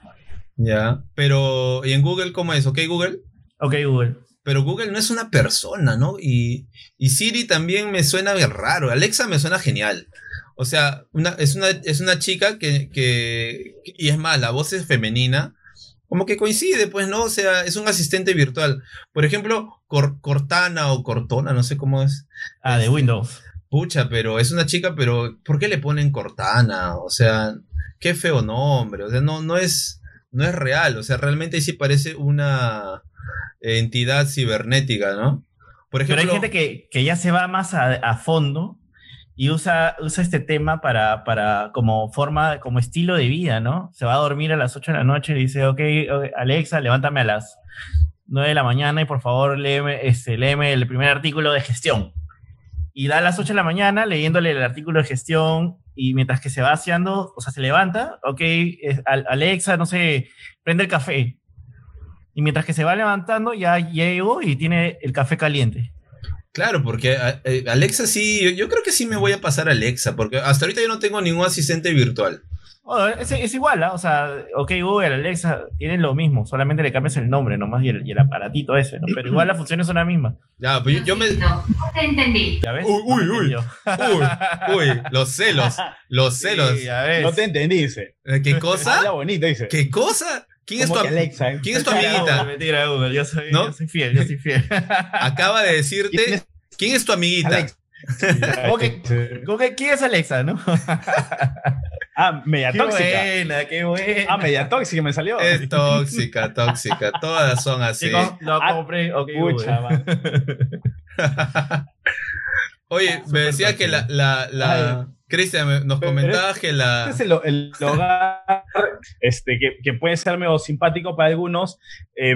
Ya, pero ¿y en Google cómo es? ¿OK Google? OK Google. Pero Google no es una persona, ¿no? Y, y Siri también me suena bien raro. Alexa me suena genial. O sea, una, es, una, es una chica que, que, y es más, la voz es femenina. Como que coincide, pues, ¿no? O sea, es un asistente virtual. Por ejemplo, Cor Cortana o Cortona, no sé cómo es. Ah, de Windows. Pucha, pero es una chica, pero ¿por qué le ponen Cortana? O sea, qué feo nombre. O sea, no, no es, no es real. O sea, realmente sí parece una entidad cibernética, ¿no? Por ejemplo, pero hay gente que, que ya se va más a, a fondo y usa, usa este tema para, para como forma, como estilo de vida, ¿no? Se va a dormir a las 8 de la noche y dice, ok, Alexa, levántame a las 9 de la mañana y por favor léeme, este, el primer artículo de gestión y da a las 8 de la mañana leyéndole el artículo de gestión y mientras que se va haciendo, o sea, se levanta, ok, Alexa, no sé, prende el café. Y mientras que se va levantando, ya llegó y tiene el café caliente. Claro, porque eh, Alexa sí, yo creo que sí me voy a pasar a Alexa, porque hasta ahorita yo no tengo ningún asistente virtual. Oh, es, es, igual, ¿eh? o sea, ok, Google, Alexa, tienen lo mismo, solamente le cambias el nombre nomás y el, y el aparatito ese, ¿no? Pero igual las funciones son las mismas. Ya, pues yo, yo me... No, te entendí. ¿Ya ves? Uy, uy, uy. uy, uy, los celos, los celos. Sí, ya ves. No te entendí, dice. ¿Qué cosa? Habla bonito, dice. ¿Qué cosa? ¿Quién es, tu, Alexa, ¿eh? ¿Quién es tu amiguita? Mentira, Google, yo soy, ¿No? yo soy fiel, yo soy fiel. Acaba de decirte, ¿quién es tu amiguita? Alexa. ¿Cómo que, cómo que, ¿Quién es Alexa, no? Ah, media qué tóxica. buena, qué buena. Ah, media tóxica me salió. Es tóxica, tóxica. Todas son así. Chicos, lo Ah, compré, ok, Pucha, Google. man. Oye, me decía que la, la, la... Cristian, nos comentabas que la... Este es el, el hogar este, que, que puede ser medio simpático para algunos. Eh,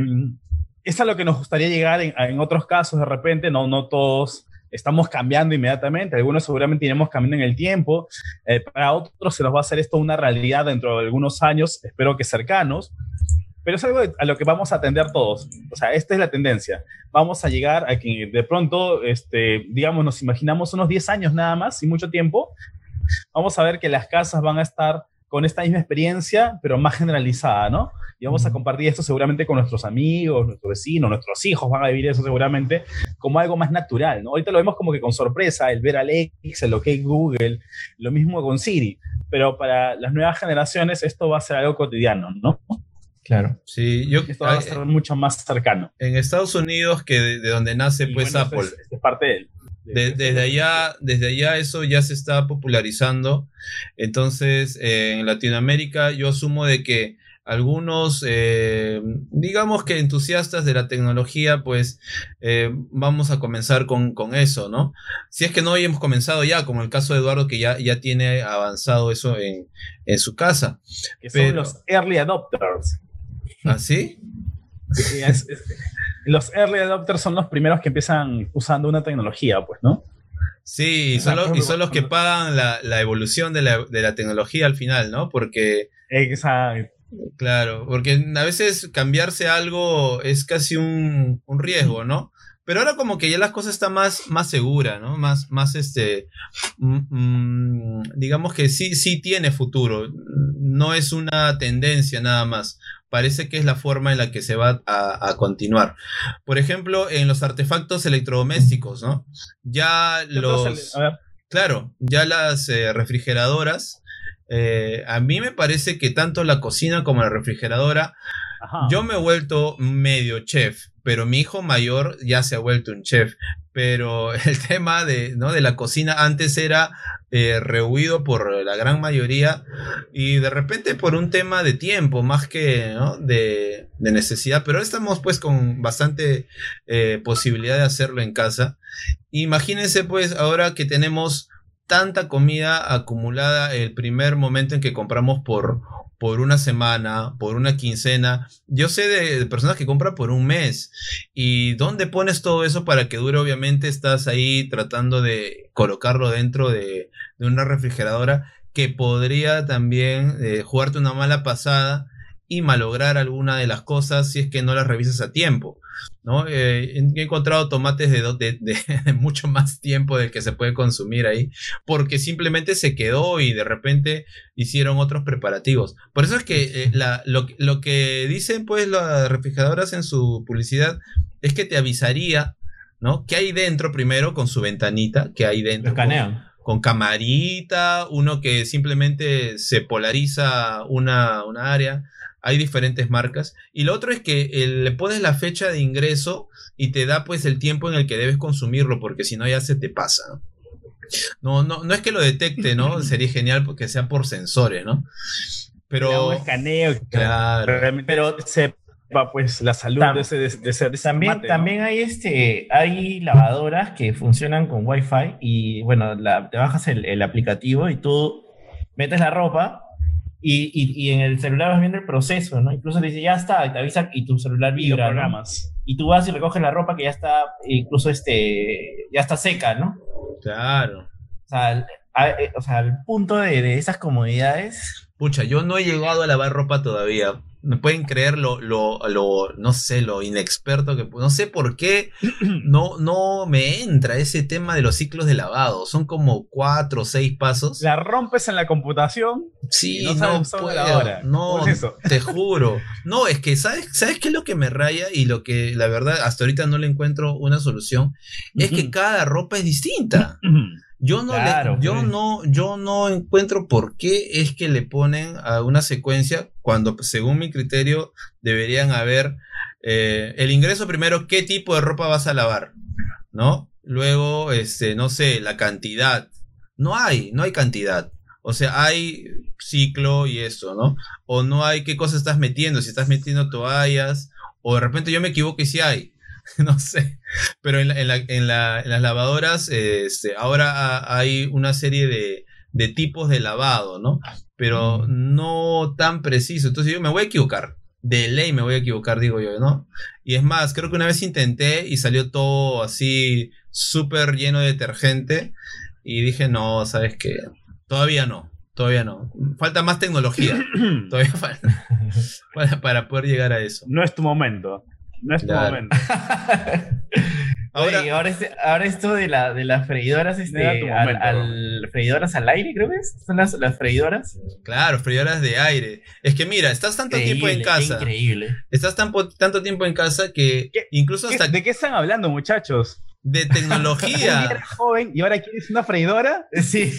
es a lo que nos gustaría llegar en, en otros casos de repente, no, no todos estamos cambiando inmediatamente, algunos seguramente iremos cambiando en el tiempo, eh, para otros se nos va a hacer esto una realidad dentro de algunos años, espero que cercanos, pero es algo a lo que vamos a atender todos, o sea, esta es la tendencia, vamos a llegar a que de pronto, este, digamos, nos imaginamos unos 10 años nada más, sin mucho tiempo, vamos a ver que las casas van a estar con esta misma experiencia, pero más generalizada, ¿no? Y vamos a compartir esto seguramente con nuestros amigos, nuestros vecinos, nuestros hijos van a vivir eso seguramente como algo más natural, ¿no? Ahorita lo vemos como que con sorpresa, el ver a Alexa, el OK Google, lo mismo con Siri, pero para las nuevas generaciones esto va a ser algo cotidiano, ¿no? Claro. Sí, yo... Esto va a ser mucho más cercano. En Estados Unidos, que de, de donde nace Y pues bueno, Apple. es, esto es parte de él. De- desde allá, desde allá eso ya se está popularizando. Entonces, eh, en Latinoamérica yo asumo de que algunos, eh, digamos que entusiastas de la tecnología, pues eh, vamos a comenzar con, con eso, ¿no? Si es que no hemos comenzado ya, como el caso de Eduardo, que ya, ya tiene avanzado eso en, en su casa. Que son los early adopters. ¿Así? Sí, es- es- los early adopters son los primeros que empiezan usando una tecnología, pues, ¿no? Sí, y son, los, y son los que pagan la, la evolución de la, de la tecnología al final, ¿no? Porque Exacto. Claro, porque a veces cambiarse algo es casi un, un riesgo, ¿no? Pero ahora como que ya las cosas están más, más seguras, ¿no? Más, más este, mm, mm, digamos que sí, sí tiene futuro, no es una tendencia nada más, parece que es la forma en la que se va a, a continuar. Por ejemplo, en los artefactos electrodomésticos, ¿no? Ya ¿Qué cosa los... Claro, ya las eh, refrigeradoras, eh, a mí me parece que tanto la cocina como la refrigeradora, yo me he vuelto medio chef, pero mi hijo mayor ya se ha vuelto un chef. Pero el tema de, ¿no? de la cocina antes era eh, rehuido por la gran mayoría y de repente por un tema de tiempo más que de, de necesidad. Pero estamos pues con bastante eh, posibilidad de hacerlo en casa. Imagínense pues ahora que tenemos tanta comida acumulada el primer momento en que compramos por, por una semana, por una quincena. Yo sé de, personas que compran por un mes. ¿Y dónde pones todo eso para que dure? Obviamente estás ahí tratando de colocarlo dentro de, de una refrigeradora que podría también eh, jugarte una mala pasada y malograr alguna de las cosas si es que no las revisas a tiempo. ¿No? Eh, he encontrado tomates de, do- de- de- de mucho más tiempo del que se puede consumir ahí, porque simplemente se quedó y de repente hicieron otros preparativos. Por eso es que eh, la- lo, lo que dicen pues las refrigeradoras en su publicidad es que te avisaría, ¿no? ¿Qué hay dentro primero con su ventanita? ¿Qué hay dentro? con- con camarita, uno que simplemente se polariza una, una área. Hay diferentes marcas. Y lo otro es que eh, le pones la fecha de ingreso y te da pues el tiempo en el que debes consumirlo, porque si no ya se te pasa. ¿no? No, no, no es que lo detecte, ¿no? Sería genial porque sea por sensores, ¿no? Pero un escaneo que Claro. realmente Pero- sepa pues la salud Tam- de ese, de, ese- de ese También, también hay este, hay lavadoras que funcionan con Wi-Fi y bueno, la- te bajas el, el aplicativo y tú metes la ropa y, y- y en el celular vas viendo el proceso, ¿no? Incluso te dice ya está, y te avisa y tu celular Y vibra, ¿no? programas. Y tú vas y recoges la ropa que ya está, incluso este, ya está seca, ¿no? claro. O sea, al, a- eh, o sea, al punto de, de esas comodidades. Pucha, yo no he llegado a lavar ropa todavía. Me pueden creer lo, lo, lo, no sé, lo inexperto que, no sé por qué no, no me entra ese tema de los ciclos de lavado. Son como cuatro o seis pasos. La rompes en la computación Sí, y no no, sabes puedo, no, ¿Cómo es eso? te juro. No, es que ¿sabes, ¿sabes qué es lo que me raya? Y lo que la verdad hasta ahorita no le encuentro una solución. Es que cada ropa es distinta. Yo no, le- yo pues. no, yo no encuentro por qué es que le ponen a una secuencia cuando, pues, según mi criterio, deberían haber eh, el ingreso primero, qué tipo de ropa vas a lavar, ¿no? Luego, este, no sé, la cantidad. No hay, no hay cantidad. O sea, hay ciclo y eso, ¿no? O no hay qué cosa estás metiendo, si estás metiendo toallas, o de repente yo me equivoco y si hay. No sé. Pero en, la- en la- en la- en las lavadoras, este, ahora ha- hay una serie de, de tipos de lavado, ¿no? Pero no tan preciso. Entonces yo me voy a equivocar. De ley me voy a equivocar, digo yo, ¿no? Y es más, creo que una vez intenté y salió todo así súper lleno de detergente. Y dije, no, ¿sabes qué? Todavía no. Todavía no. Falta más tecnología. Todavía falta. Para, para poder llegar a eso. No es tu momento. No es tu Claro. momento. Ahora, Oye, ahora, este- ahora esto de, la, de las freidoras, este, al, freidoras al aire, creo que es. Son las, las freidoras. claro, freidoras de aire. Es que mira, estás tanto tiempo en casa. Increíble. Estás tan tanto tiempo en casa que ¿Qué- incluso ¿Qué- hasta ¿De qué están hablando, muchachos? De Un día tecnología. era joven y ahora quieres una freidora. Sí.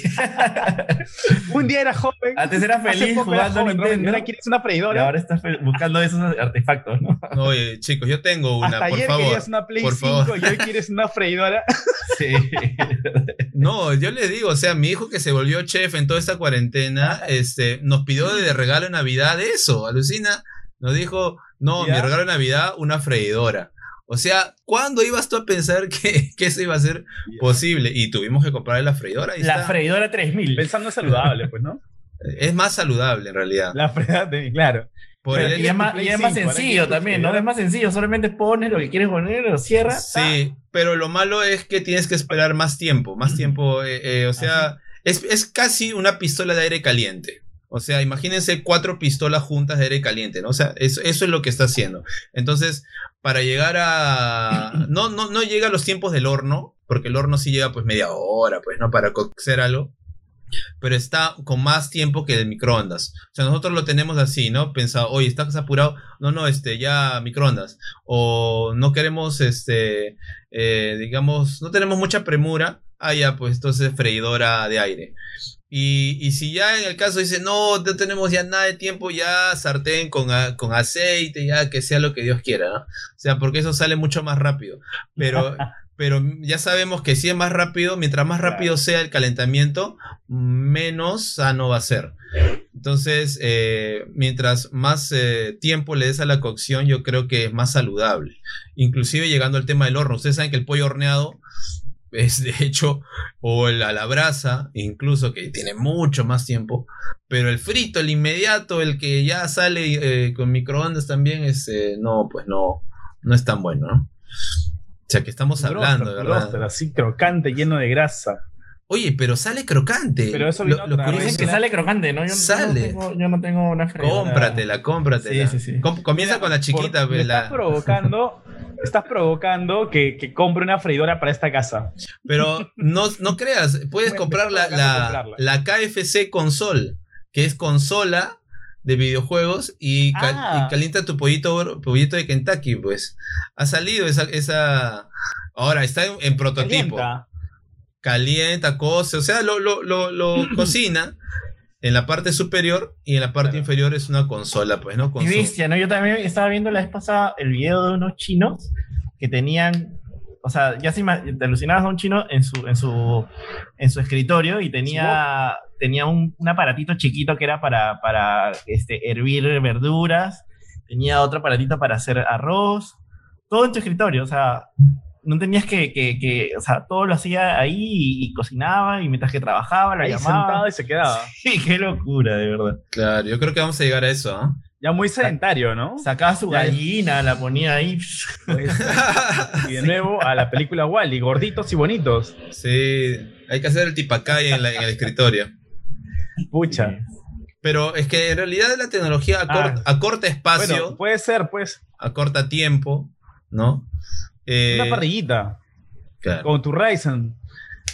Un día era joven. Antes era feliz jugando joven, Robin, y Nintendo. ahora quieres una Y freidora. ahora estás buscando esos artefactos, ¿no? Oye, chicos, yo tengo una, Hasta por ayer favor. querías una Play por 5 favor. y hoy quieres una freidora. Sí. No, yo le digo, o sea, mi hijo que se volvió chef en toda esta cuarentena, este, nos pidió de regalo de Navidad eso, alucina, nos dijo, no, ¿Ya? mi regalo de Navidad, una freidora. O sea, ¿cuándo ibas tú a pensar que, que eso iba a ser posible? Y tuvimos que comprarle la freidora. ahí La está. freidora 3000. Pensando saludable, pues, ¿no? Es más saludable en realidad. La freidora de, claro. Por Pero- el y es más, Play y es más 5, ahora sencillo también, ¿no? Es más sencillo, solamente pones lo que quieres poner, lo cierras. Sí, pero lo malo es que tienes que esperar más tiempo, más tiempo, eh, eh, o sea, es, es casi una pistola de aire caliente. O sea, imagínense cuatro pistolas juntas de aire caliente, ¿no? O sea, eso, eso es lo que está haciendo. Entonces, para llegar a... No, no, no llega a los tiempos del horno, porque el horno sí llega pues media hora, pues, ¿no? Para cocer algo. pero está con más tiempo que el microondas. O sea, nosotros lo tenemos así, ¿no? Pensado, oye, estás apurado, no, no, este, ya microondas. O no queremos, este, eh, digamos, no tenemos mucha premura, ah, ya, pues entonces freidora de aire. Y, y si ya en el caso dice, no, no tenemos ya nada de tiempo, ya sartén con, a- con aceite, ya que sea lo que Dios quiera, ¿no? O sea, porque eso sale mucho más rápido. Pero, pero ya sabemos que si es más rápido, mientras más rápido sea el calentamiento, menos sano va a ser. Entonces, eh, mientras más eh, tiempo le des a la cocción, yo creo que es más saludable. Inclusive llegando al tema del horno. Ustedes saben que el pollo horneado es de hecho, o el a la brasa, incluso que tiene mucho más tiempo. Pero el frito, el inmediato, el que ya sale eh, con microondas también, es, eh, no, pues no, no es tan bueno, ¿no? O sea, que estamos hablando, Broster, ¿verdad? broster, así crocante, lleno de grasa. Oye, pero sale crocante. Pero eso Lo- vino lo otra curioso- vez. Dicen que sale crocante, ¿no? Yo, yo Sale. no tengo, yo no tengo una freidora. Cómpratela, cómpratela. Sí, sí, sí. Com- comienza Mira, con la chiquita, por- pues, la- estás provocando, estás provocando que, que compre una freidora para esta casa. Pero no, no creas, puedes comprar la, la, KFC console, que es consola de videojuegos y, cal- Ah. y calienta tu pollito, pollito de Kentucky, pues. Ha salido esa, esa... Ahora, está en, en prototipo. Calienta. Calienta, cose, o sea, lo, lo, lo, lo cocina en la parte superior y en la parte Claro. inferior es una consola, pues, ¿no? Con su- bestia, ¿no? Yo también estaba viendo la vez pasada el video de unos chinos que tenían, o sea, ya se te alucinabas a un chino en su, en su, en su escritorio y tenía, tenía un, un aparatito chiquito que era para, para este, hervir verduras, tenía otro aparatito para hacer arroz, todo en tu escritorio, o sea, no tenías que, que, que- o sea, todo lo hacía ahí y, y cocinaba y mientras que trabajaba, la Ahí llamaba. sentado y se quedaba. Sí, qué locura, de verdad. Claro, yo creo que vamos a llegar a eso, ¿ah? Ya muy sedentario, ¿no? Sacaba su gallina, la ponía ahí. Pues, y de nuevo a la película Wally, gorditos y bonitos. Sí, hay que hacer el tipacay en, la- en el escritorio. Pucha. Pero es que en realidad la tecnología acorta, acorta espacio, Bueno, puede ser, pues, acorta tiempo, ¿no? Eh, una parrillita claro, con tu Ryzen.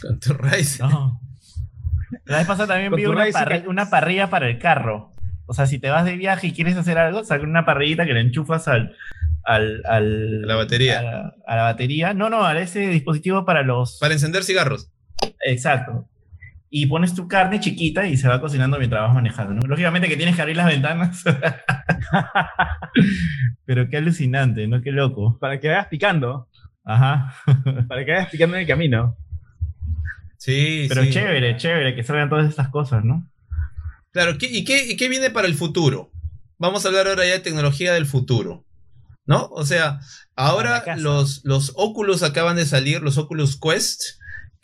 con tu Ryzen. No. La vez pasada también vi una, parri- una parrilla para el carro. O sea, si te vas de viaje y quieres hacer algo, saca una parrillita que le enchufas al. al, al- A la batería. A la, a la batería. No, no, a ese dispositivo para los. Para encender cigarros. Exacto. Y pones tu carne chiquita y se va cocinando mientras vas manejando. ¿no? Lógicamente que tienes que abrir las ventanas. Pero qué alucinante, ¿no? Qué loco. Para que vayas picando. Ajá. Para que vayas picando en el camino. Sí, Pero sí. chévere, chévere que salgan todas estas cosas, ¿no? Claro, ¿qué- y, qué, ¿y qué viene para el futuro? Vamos a hablar ahora ya de tecnología del futuro. ¿No? O sea, ahora los, los Oculus acaban de salir, los Oculus Quest,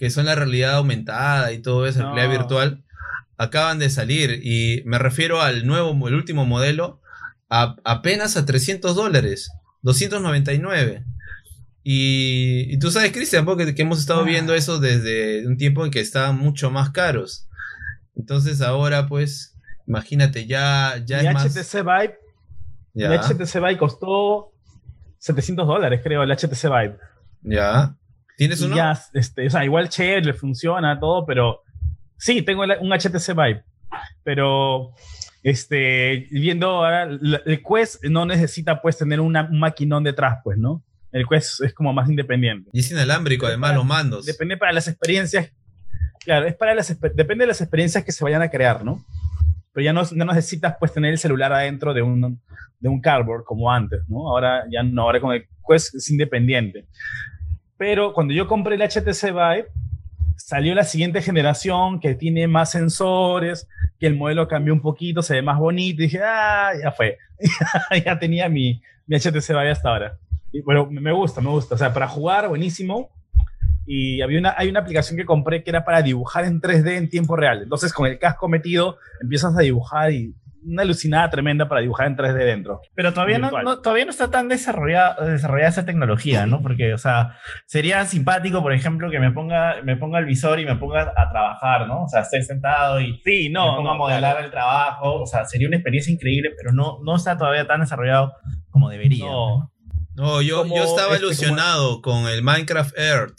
que son la realidad aumentada y todo eso, No. realidad virtual, acaban de salir. Y me refiero al nuevo, el último modelo, a, apenas a 300 dólares, 299. Y, y tú sabes, Cristian, porque que hemos estado Ah. viendo eso desde un tiempo en que estaban mucho más caros. Entonces ahora, pues, imagínate, ya, ya es más... HTC Vive, Ya, mi HTC Vive costó 700 dólares, creo, el HTC Vive. ya. ¿Tienes uno? ya, este, o sea, igual chévere, le funciona todo, pero sí, tengo un HTC Vive. Pero, este, viendo ahora, el Quest no necesita, pues, tener una, un maquinón detrás, pues, ¿no? El Quest es como más independiente. Y es inalámbrico, además, los mandos. Depende para las experiencias. Claro, es para las, depende de las experiencias que se vayan a crear, ¿no? Pero ya no, no necesitas, pues, tener el celular adentro de un, de un cardboard como antes, ¿no? Ahora ya no, ahora con el Quest es independiente. Pero cuando yo compré el HTC Vive, salió la siguiente generación que tiene más sensores, que el modelo cambió un poquito, se ve más bonito, y dije, ah, ya fue. ya tenía mi, mi HTC Vive hasta ahora. Y, bueno, me gusta, me gusta. O sea, para jugar, buenísimo. Y había una, hay una aplicación que compré que era para dibujar en 3D en tiempo real. Entonces, con el casco metido, empiezas a dibujar y una alucinada tremenda para dibujar en 3D dentro. Pero todavía no, no- todavía no está tan desarrollada, desarrollada esa tecnología, ¿no? Porque, o sea, sería simpático, por ejemplo, que me ponga, me ponga el visor y me ponga a trabajar, ¿no? O sea, estoy sentado y Sí, me no, ponga a no, modelar claro. el trabajo. O sea, sería una experiencia increíble, pero no, no está todavía tan desarrollado como debería. No. No, yo, Como yo estaba este, como- ilusionado con el Minecraft Earth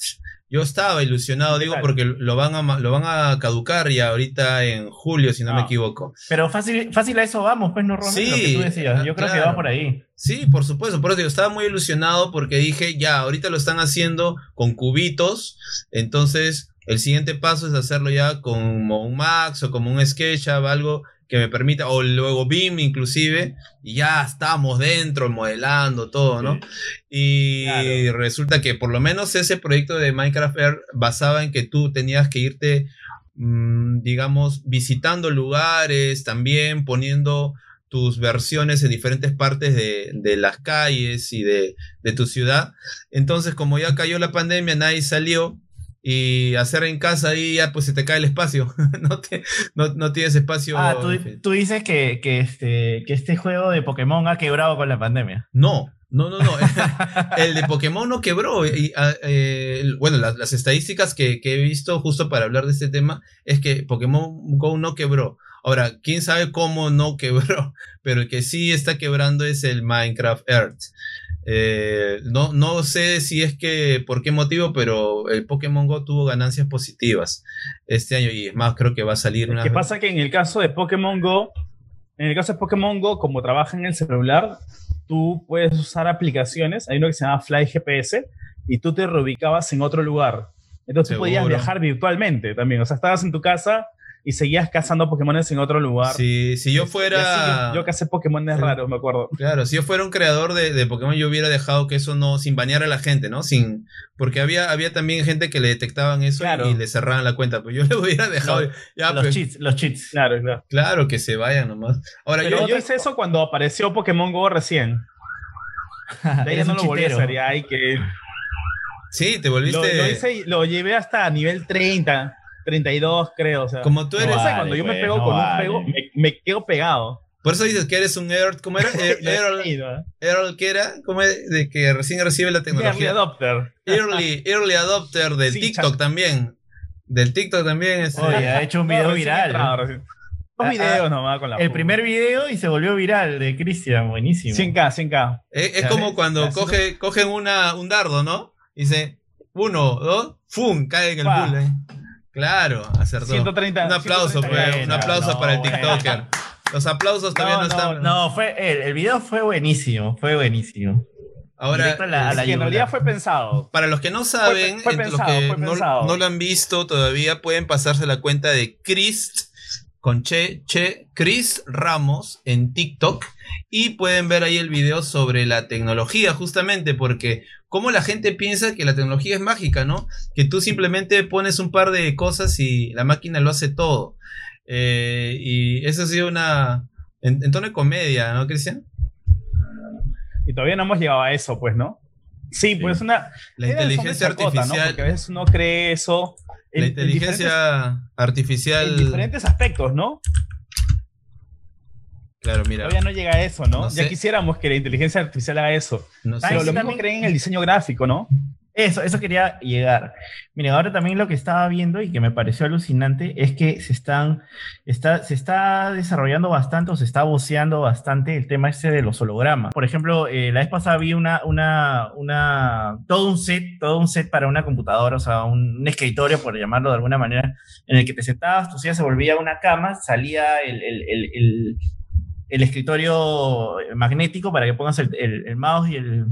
Yo estaba ilusionado, ¿Qué digo, porque lo van a lo van a caducar ya ahorita en julio, si no me Ah. equivoco. Pero fácil, fácil a eso vamos, pues no, Ronald, Sí, lo que tú decías. Yo creo que va por ahí. Sí, por supuesto, por eso digo, estaba muy ilusionado porque dije, ya, ahorita lo están haciendo con cubitos, entonces el siguiente paso es hacerlo ya como un Max o como un SketchUp, algo que me permita, o luego BIM inclusive, y ya estamos dentro modelando todo, ¿no? Y Claro. resulta que por lo menos ese proyecto de Minecraft Earth basaba en que tú tenías que irte, mm, digamos, visitando lugares, también poniendo tus versiones en diferentes partes de, de las calles y de, de tu ciudad. Entonces, como ya cayó la pandemia, nadie salió. Y hacer en casa ahí ya pues se te cae el espacio. no, te- no, no tienes espacio. Ah, tú, tú dices que, que, este, que este juego de Pokémon ha quebrado con la pandemia. No, no, no, no. el de Pokémon no quebró. Y, ah, eh, bueno, las, las estadísticas que, que he visto justo para hablar de este tema es que Pokémon Go no quebró. Ahora, quién sabe cómo no quebró, pero el que sí está quebrando es el Minecraft Earth. Eh, no, no sé si es que por qué motivo, pero el Pokémon Go tuvo ganancias positivas este año y es más, creo que va a salir una. ¿Qué pasa? Que en el caso de Pokémon Go, en el caso de Pokémon Go, como trabaja en el celular, tú puedes usar aplicaciones. Hay uno que se llama Fly GPS y tú te reubicabas en otro lugar. Entonces tú podías viajar virtualmente también. O sea, estabas en tu casa y seguías cazando Pokémones en otro lugar. Si, si yo así fuera. yo, yo cacé Pokémones Sí. raros, me acuerdo. Claro, si yo fuera un creador de, de Pokémon, yo hubiera dejado que eso no, sin bañar a la gente, ¿no? Sin, porque había, había también gente que le detectaban eso Claro. y le cerraban la cuenta, pues yo le hubiera dejado, Los- ya, los pues, cheats, los cheats. Claro, claro. claro, que se vayan nomás. Ahora, Pero yo, yo hice eso cuando apareció Pokémon Go recién. De ahí no lo volví a hacer. Ya hay que... sí, te Lo, volviste, lo hice y lo llevé hasta nivel 30, 32 creo. O sea, como tú eres, esa vale, cuando yo me pego no con vale. un juego, me, me quedo pegado. por eso dices que eres un Earth, ¿cómo era? Er- Earl, Sí, ¿no? Earl, ¿qué era? ¿Cómo es? De que recién recibe la Early tecnología. adopter. Early, early adopter del Sí, TikTok también. Del TikTok también es. Oye, ha hecho un video No, viral. entrado. Dos Ah, videos ah, nomás con la El primer video y se volvió viral de Cristian, buenísimo. 100k, 100k. Es, es como cuando así coge, cogen una, un dardo, ¿no? Dice, uno, dos, ¡fum! Cae en el bull. Claro, acertó. 130. un aplauso, 130. pues, un aplauso no, para el bueno. TikToker. Los aplausos todavía no, No, no, están. No, fue, el, el video fue buenísimo, fue buenísimo. Ahora, a la- a en realidad fue pensado. para los que no saben, fue pensado, los que no, no lo han visto todavía, pueden pasarse la cuenta de Chris con Che, Che, Chris Ramos en TikTok y pueden ver ahí el video sobre la tecnología, justamente porque como la gente piensa que la tecnología es mágica, ¿no? Que tú simplemente pones un par de cosas y la máquina lo hace todo. Eh, y eso ha sido una... En, en tono de comedia, ¿no, Cristian? Y todavía no hemos llegado a eso, pues, ¿no? Sí, pues una. La inteligencia sonrisa chacota, ¿no? artificial... Porque a veces uno cree eso. en- La en inteligencia artificial... En diferentes aspectos, ¿no? Claro, mira. Todavía no llega a eso, ¿no? No ya sé. quisiéramos que la inteligencia artificial haga eso. No sé. Pero lo mismo también- creen en el diseño gráfico, ¿no? Eso, eso quería llegar. Miren, ahora también lo que estaba viendo y que me pareció alucinante es que se están, está, se está desarrollando bastante o se está voceando bastante el tema este de los hologramas. Por ejemplo, eh, la vez pasada vi una, una, una, todo un set, todo un set para una computadora, o sea, un, un escritorio, por llamarlo de alguna manera, en el que te sentabas, tu silla se volvía una cama, salía el, el, el, el- el escritorio magnético para que pongas el, el- el mouse y el,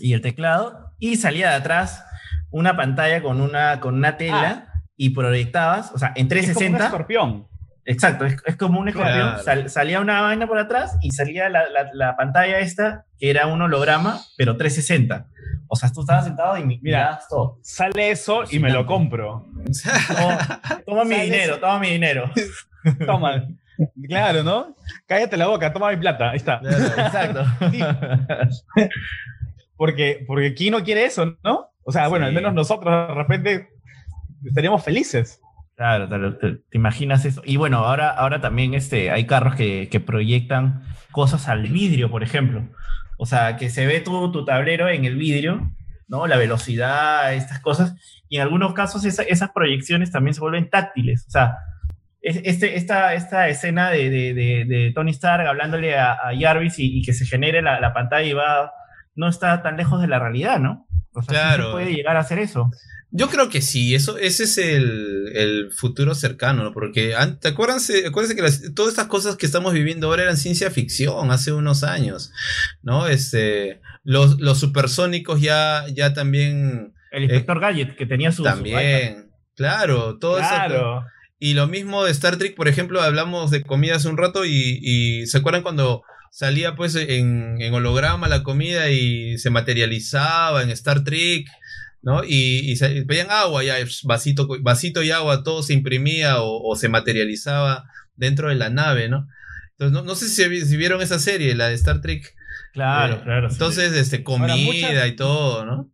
y el teclado, y salía de atrás una pantalla con una, con una tela y proyectabas, o sea, en Es como un 360. escorpión. Exacto, es, es como un escorpión. Claro. sal- salía una vaina por atrás y salía la, la- la pantalla esta, que era un holograma, pero 360. O sea, tú estabas sentado y mi- Mira. todo. Sale eso y me lo compro. Toma, toma mi dinero, eso. toma mi dinero. Toma. Claro, ¿no? Cállate la boca, toma mi plata. Ahí está. Exacto. Porque, porque ¿quién no quiere eso, no? O sea, bueno, al menos nosotros de repente estaríamos felices. Claro, te, te- te imaginas eso. Y bueno, ahora, ahora también este, hay carros que, que proyectan cosas al vidrio, por ejemplo. O sea, que se ve tu, tu tablero en el vidrio, ¿no? La velocidad, estas cosas. Y en algunos casos esa- esas proyecciones también se vuelven táctiles. O sea, este, esta, esta escena de, de- de- de Tony Stark hablándole a, a Jarvis y, y que se genere la, la pantalla y va, no está tan lejos de la realidad, ¿no? O sea, sí Claro. se puede llegar a hacer eso. Yo creo que sí, eso, ese es el, el futuro cercano, ¿no? Porque ¿te acuerdas? Acuérdense que las- todas estas cosas que estamos viviendo ahora eran ciencia ficción hace unos años, ¿no? Este, los, los supersónicos ya, ya también, El inspector Gadget que tenía su. también, claro, todo eso. Y lo mismo de Star Trek, por ejemplo, hablamos de comida hace un rato y, y ¿se acuerdan cuando salía pues en, en holograma la comida y se materializaba en Star Trek? ¿No? Y, y se- pedían agua, ya vasito, vasito y agua, todo se imprimía o, o se materializaba dentro de la nave, ¿no? Entonces, no, no sé si, vi- si vieron esa serie, la de Star Trek. Claro, Eh, claro. sí. Entonces, este, comida muchas- y todo, ¿no?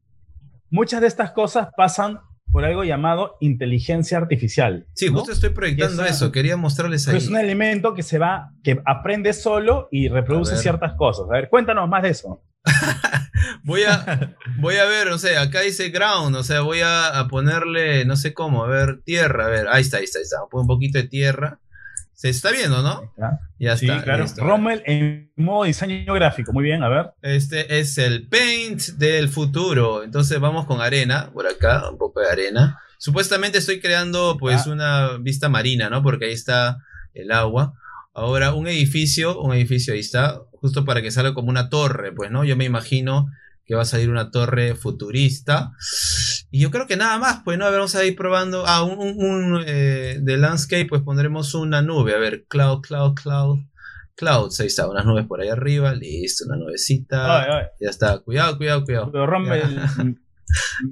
Muchas de estas cosas pasan por algo llamado inteligencia artificial. Sí, ¿no? justo estoy proyectando eso, quería mostrarles ahí. Es un elemento que se va, que aprende solo y reproduce ciertas cosas. A ver, cuéntanos más de eso. Voy a, voy a ver, o sea, acá dice ground, o sea, voy a, a ponerle, no sé cómo, a ver, tierra, a ver, ahí está, ahí está, ahí está. Pongo un poquito de tierra. Se está viendo, ¿no? ¿Ya? Ya Sí, está. claro. listo. Rommel en modo diseño gráfico. Muy bien, a ver. Este es el paint del futuro. Entonces vamos con arena, por acá, un poco de arena. Supuestamente estoy creando pues Ah. una vista marina, ¿no? Porque ahí está el agua. Ahora un edificio, un edificio ahí está, justo para que salga como una torre, pues, ¿no? Yo me imagino que va a salir una torre futurista. Y yo creo que nada más, pues, ¿no? A ver, vamos a ir probando. Ah, un, un- un, eh, de landscape, pues pondremos una nube. A ver, cloud, cloud, cloud. Clouds, ahí está, unas nubes por ahí arriba, listo, una nubecita. Ay, ay. Ya está, cuidado, cuidado, cuidado. Pero Rommel,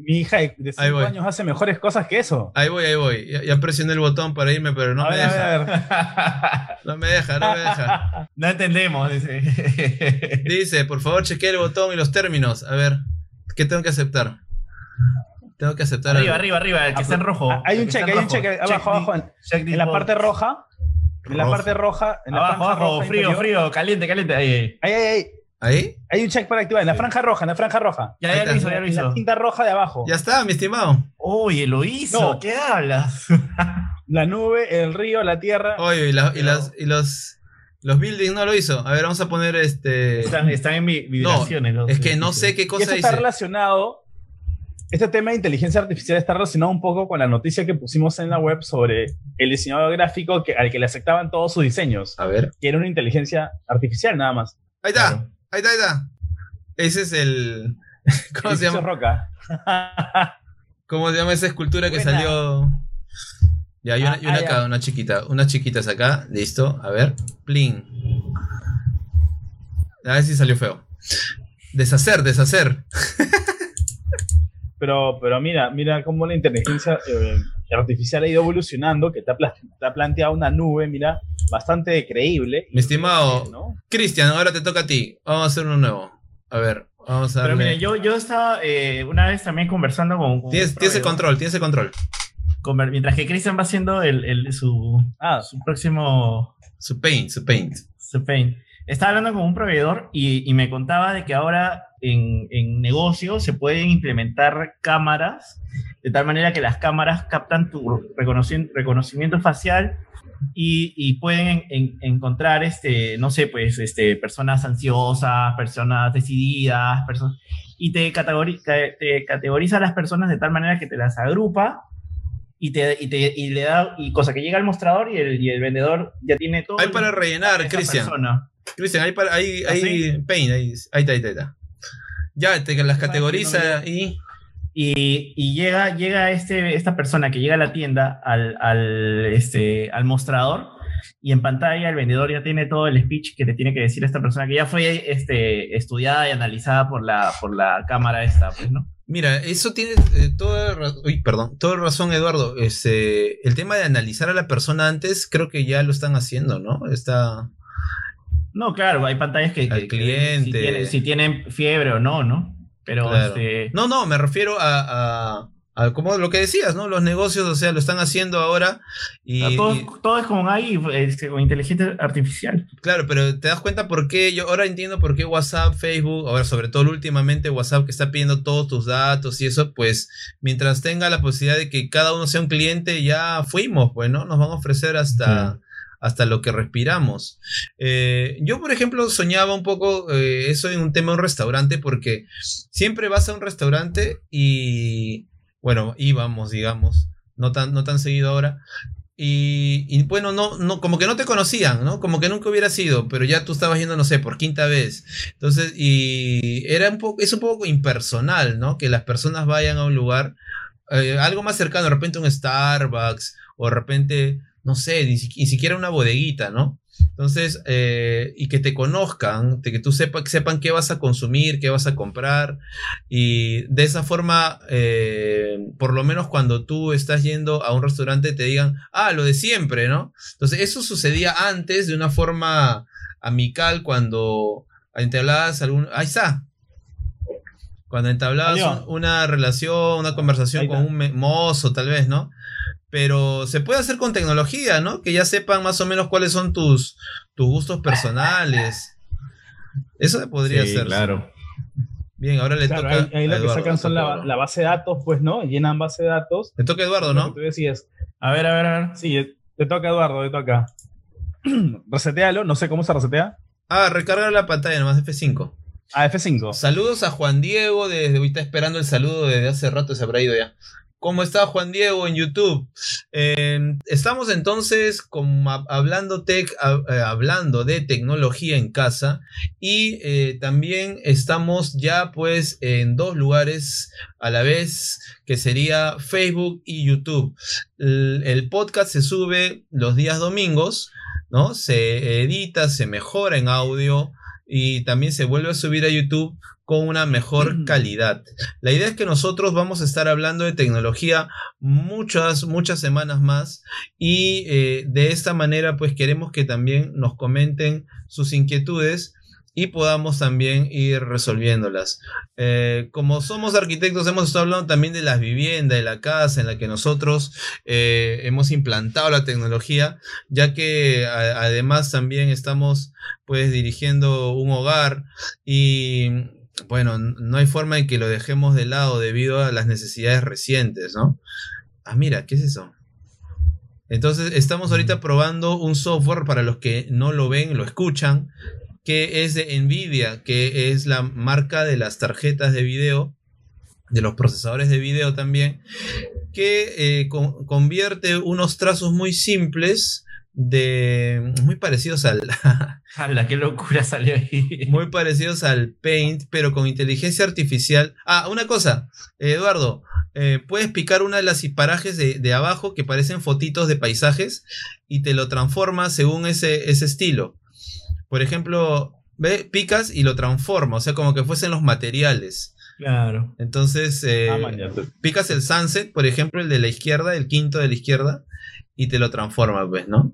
mi hija de Ahí 5 voy. años hace mejores cosas que eso. Ahí voy, ahí voy. Ya, ya presioné el botón para irme, pero no a me ver, deja. No me deja, no me deja. No entendemos. dice. Dice, por favor, chequee el botón y los términos. A ver, ¿qué tengo que aceptar? Tengo que aceptar. arriba, algo. arriba, arriba, el que está en rojo. Ah, Hay un que está check, en hay un rojo. Check abajo, abajo. En, check en la parte roja. En la parte roja. En la Abajo, abajo, roja frío, inferior. frío, caliente, caliente. Ahí. Ahí, ahí, ahí. ¿Ahí? Hay un check para activar. En la franja roja, en la franja roja. Ya, Ahí ya lo hizo, ya lo En la hizo. cinta roja de abajo. Ya está, mi estimado. Oye, lo hizo. No. ¿Qué hablas? La nube, el río, la tierra. Oye, y, la- y las, y los, los buildings no lo hizo. A ver, vamos a poner este. Están, están en vi- vibraciones. los Es que no sé qué Y cosa eso está relacionado. Este tema de inteligencia artificial está relacionado un poco con la noticia que pusimos en la web sobre el diseñador gráfico que, al que le aceptaban todos sus diseños, A ver. que era una inteligencia artificial nada más. Ahí está, Claro. Ahí está, ahí está. Ese es el. ¿Cómo se llama? Roca. ¿Cómo se llama esa escultura que salió? Ya, y una, Ah, y una ah, acá, ya. una chiquita. Unas chiquitas acá. Listo. A ver. Plin. A ver si salió feo. Deshacer, deshacer. Pero, pero mira, mira cómo la inteligencia eh, artificial ha ido evolucionando, que te ha, te ha planteado una nube, mira, bastante creíble. Mi estimado- ¿no? Cristian, ahora te toca a ti. Vamos a hacer uno nuevo. A ver, vamos a Pero darle. mire, yo, yo estaba eh, una vez también conversando con. con Tienes, tienes el control, tienes el control. conver- mientras que Cristian va haciendo el, el- su, Ah, su próximo Su paint, su paint. su paint. Estaba hablando con un proveedor y, y me contaba de que ahora en, en negocios se pueden implementar cámaras de tal manera que las cámaras captan tu reconocimiento, reconocimiento facial y, y pueden en- en- encontrar, este, no sé, pues, este, personas ansiosas, personas decididas, personas, y te, categori- ca- te categoriza a las personas de tal manera que te las agrupa y, te, y, te- y le da, y cosa que llega al mostrador y el, y el vendedor ya tiene todo. Hay para rellenar, Cristian. Cristian, ahí, para, ahí, ¿Ah, sí? paint, ahí, ahí está, ahí está. Ya, te las categoriza y. Y, y llega, llega este, esta persona que llega a la tienda al, al, este, al mostrador y en pantalla el vendedor ya tiene todo el speech que le tiene que decir a esta persona que ya fue este, estudiada y analizada por la, por la cámara esta, pues, ¿no? Mira, eso tiene eh, toda, uy, perdón, toda razón, Eduardo. Este, el tema de analizar a la persona antes, creo que ya lo están haciendo, ¿no? Está. No, claro, hay pantallas que, Al que- que cliente. si, tienen, si tienen fiebre o no, ¿no? Pero Claro. este, No, no, me refiero a, a, a como lo que decías, ¿no? Los negocios, o sea, lo están haciendo ahora y, todo, y- todo es con AI, este, con inteligencia artificial. claro, pero te das cuenta por qué, yo ahora entiendo por qué WhatsApp, Facebook, ahora sobre todo últimamente WhatsApp que está pidiendo todos tus datos y eso, pues mientras tenga la posibilidad de que cada uno sea un cliente, ya fuimos, pues, ¿no? Nos van a ofrecer hasta, hasta lo que respiramos. Eh, yo, por ejemplo, soñaba un poco eh, eso en un tema de un restaurante, porque siempre vas a un restaurante y, bueno, íbamos, digamos, no tan, no tan seguido ahora. Y, y, bueno, no, no, como que no te conocían, ¿no? Como que nunca hubiera sido, pero ya tú estabas yendo, no sé, por quinta vez. Entonces, y era un poco, es un poco impersonal, ¿no? Que las personas vayan a un lugar, eh, algo más cercano, de repente un Starbucks, o de repente, no sé, ni, ni siquiera una bodeguita, ¿no? Entonces, eh, y que te conozcan, de que tú sepa, que sepan qué vas a consumir, qué vas a comprar. Y de esa forma, eh, por lo menos cuando tú estás yendo a un restaurante, te digan, ah, lo de siempre, ¿no? Entonces, eso sucedía antes de una forma amical cuando entablabas algún... Ahí está. Cuando entablabas un- una relación, una conversación con un mozo, tal vez, ¿no? Pero se puede hacer con tecnología, ¿no? Que ya sepan más o menos cuáles son tus, tus gustos personales. Eso podría Sí, ser. claro. Bien, ahora le Claro, toca. ahí, ahí a lo que sacan son la, la base de datos, pues, ¿no? Llenan base de datos. Le toca a Eduardo, ¿no? tú decías. A ver, a ver, a ver. Sí, te toca Eduardo, te toca. Resetealo, no sé cómo se resetea. Ah, recarga la pantalla nomás F5. A F5. Saludos a Juan Diego, desde ahorita esperando el saludo desde hace rato, se habrá ido ya. ¿Cómo está Juan Diego en YouTube? Eh, estamos entonces como hab- hablando, tech, eh, hablando de tecnología en casa y eh, también estamos ya pues en dos lugares a la vez que sería Facebook y YouTube. El, el podcast se sube los días domingos, ¿no? Se edita, se mejora en audio y también se vuelve a subir a YouTube con una mejor calidad. La idea es que nosotros vamos a estar hablando de tecnología muchas, muchas semanas más y eh, de esta manera pues queremos que también nos comenten sus inquietudes y podamos también ir resolviéndolas. Eh, como somos arquitectos, hemos estado hablando también de las viviendas, de la casa en la que nosotros eh, hemos implantado la tecnología, ya que a- además también estamos pues dirigiendo un hogar y bueno, no hay forma en que lo dejemos de lado debido a las necesidades recientes, ¿no? Ah, mira, ¿qué es eso? Entonces, estamos ahorita probando un software para los que no lo ven, lo escuchan, que es de Nvidia, que es la marca de las tarjetas de video, de los procesadores de video también, que eh, con- convierte unos trazos muy simples de muy parecidos al ¡Hala, qué locura salió ahí! muy parecidos al Paint, pero con inteligencia artificial. Ah, una cosa, Eduardo, eh, puedes picar una de las parajes de, de abajo que parecen fotitos de paisajes y te lo transforma según ese, ese estilo. Por ejemplo, ve, picas y lo transforma, o sea, como que fuesen los materiales. Claro. Entonces, eh, Ah, picas el sunset, por ejemplo, el de la izquierda, el quinto de la izquierda, y te lo transforma, pues, ¿no?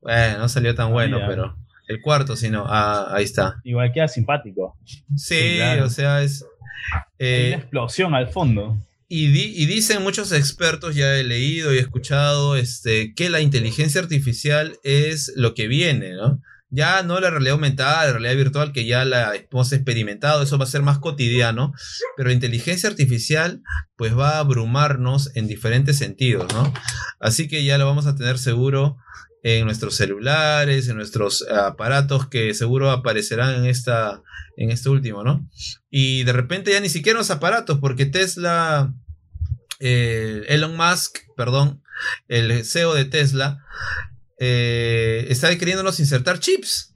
Bueno, no salió tan bueno, ya. pero el cuarto, si no, ah, ahí está. Igual queda simpático. Sí, Sí, claro. o sea, es... Hay eh, una explosión al fondo. y, di- y dicen muchos expertos, ya he leído y he escuchado, este, que la inteligencia artificial es lo que viene, ¿no? Ya no la realidad aumentada, la realidad virtual, que ya la hemos experimentado, eso va a ser más cotidiano, pero inteligencia artificial pues va a abrumarnos en diferentes sentidos, ¿no? Así que ya lo vamos a tener seguro en nuestros celulares, en nuestros aparatos que seguro aparecerán en esta en este último, ¿no? Y de repente ya ni siquiera los aparatos, porque Tesla, eh, Elon Musk, perdón, el CEO de Tesla, eh, está queriéndonos insertar chips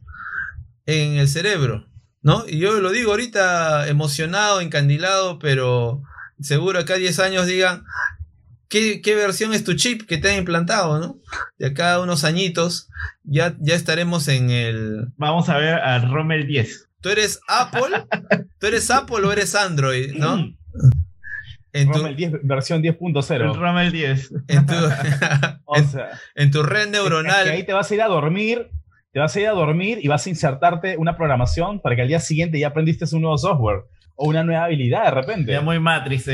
en el cerebro, ¿no? Y yo lo digo ahorita emocionado, encandilado, pero seguro acá a 10 años digan, ¿qué, qué versión es tu chip que te han implantado, ¿no? De acá a unos añitos ya, ya estaremos en el... Vamos a ver al Rommel 10. ¿Tú eres Apple? ¿Tú eres Apple o eres Android, no? En tu, Rommel 10, versión Mm. El 10.0. Rommel 10. en tu, O sea, en tu red es que neuronal. ahí te vas a ir a dormir, te vas a ir a dormir y vas a insertarte una programación para que al día siguiente ya aprendiste un nuevo software o una nueva habilidad de repente. Ya muy Matrix.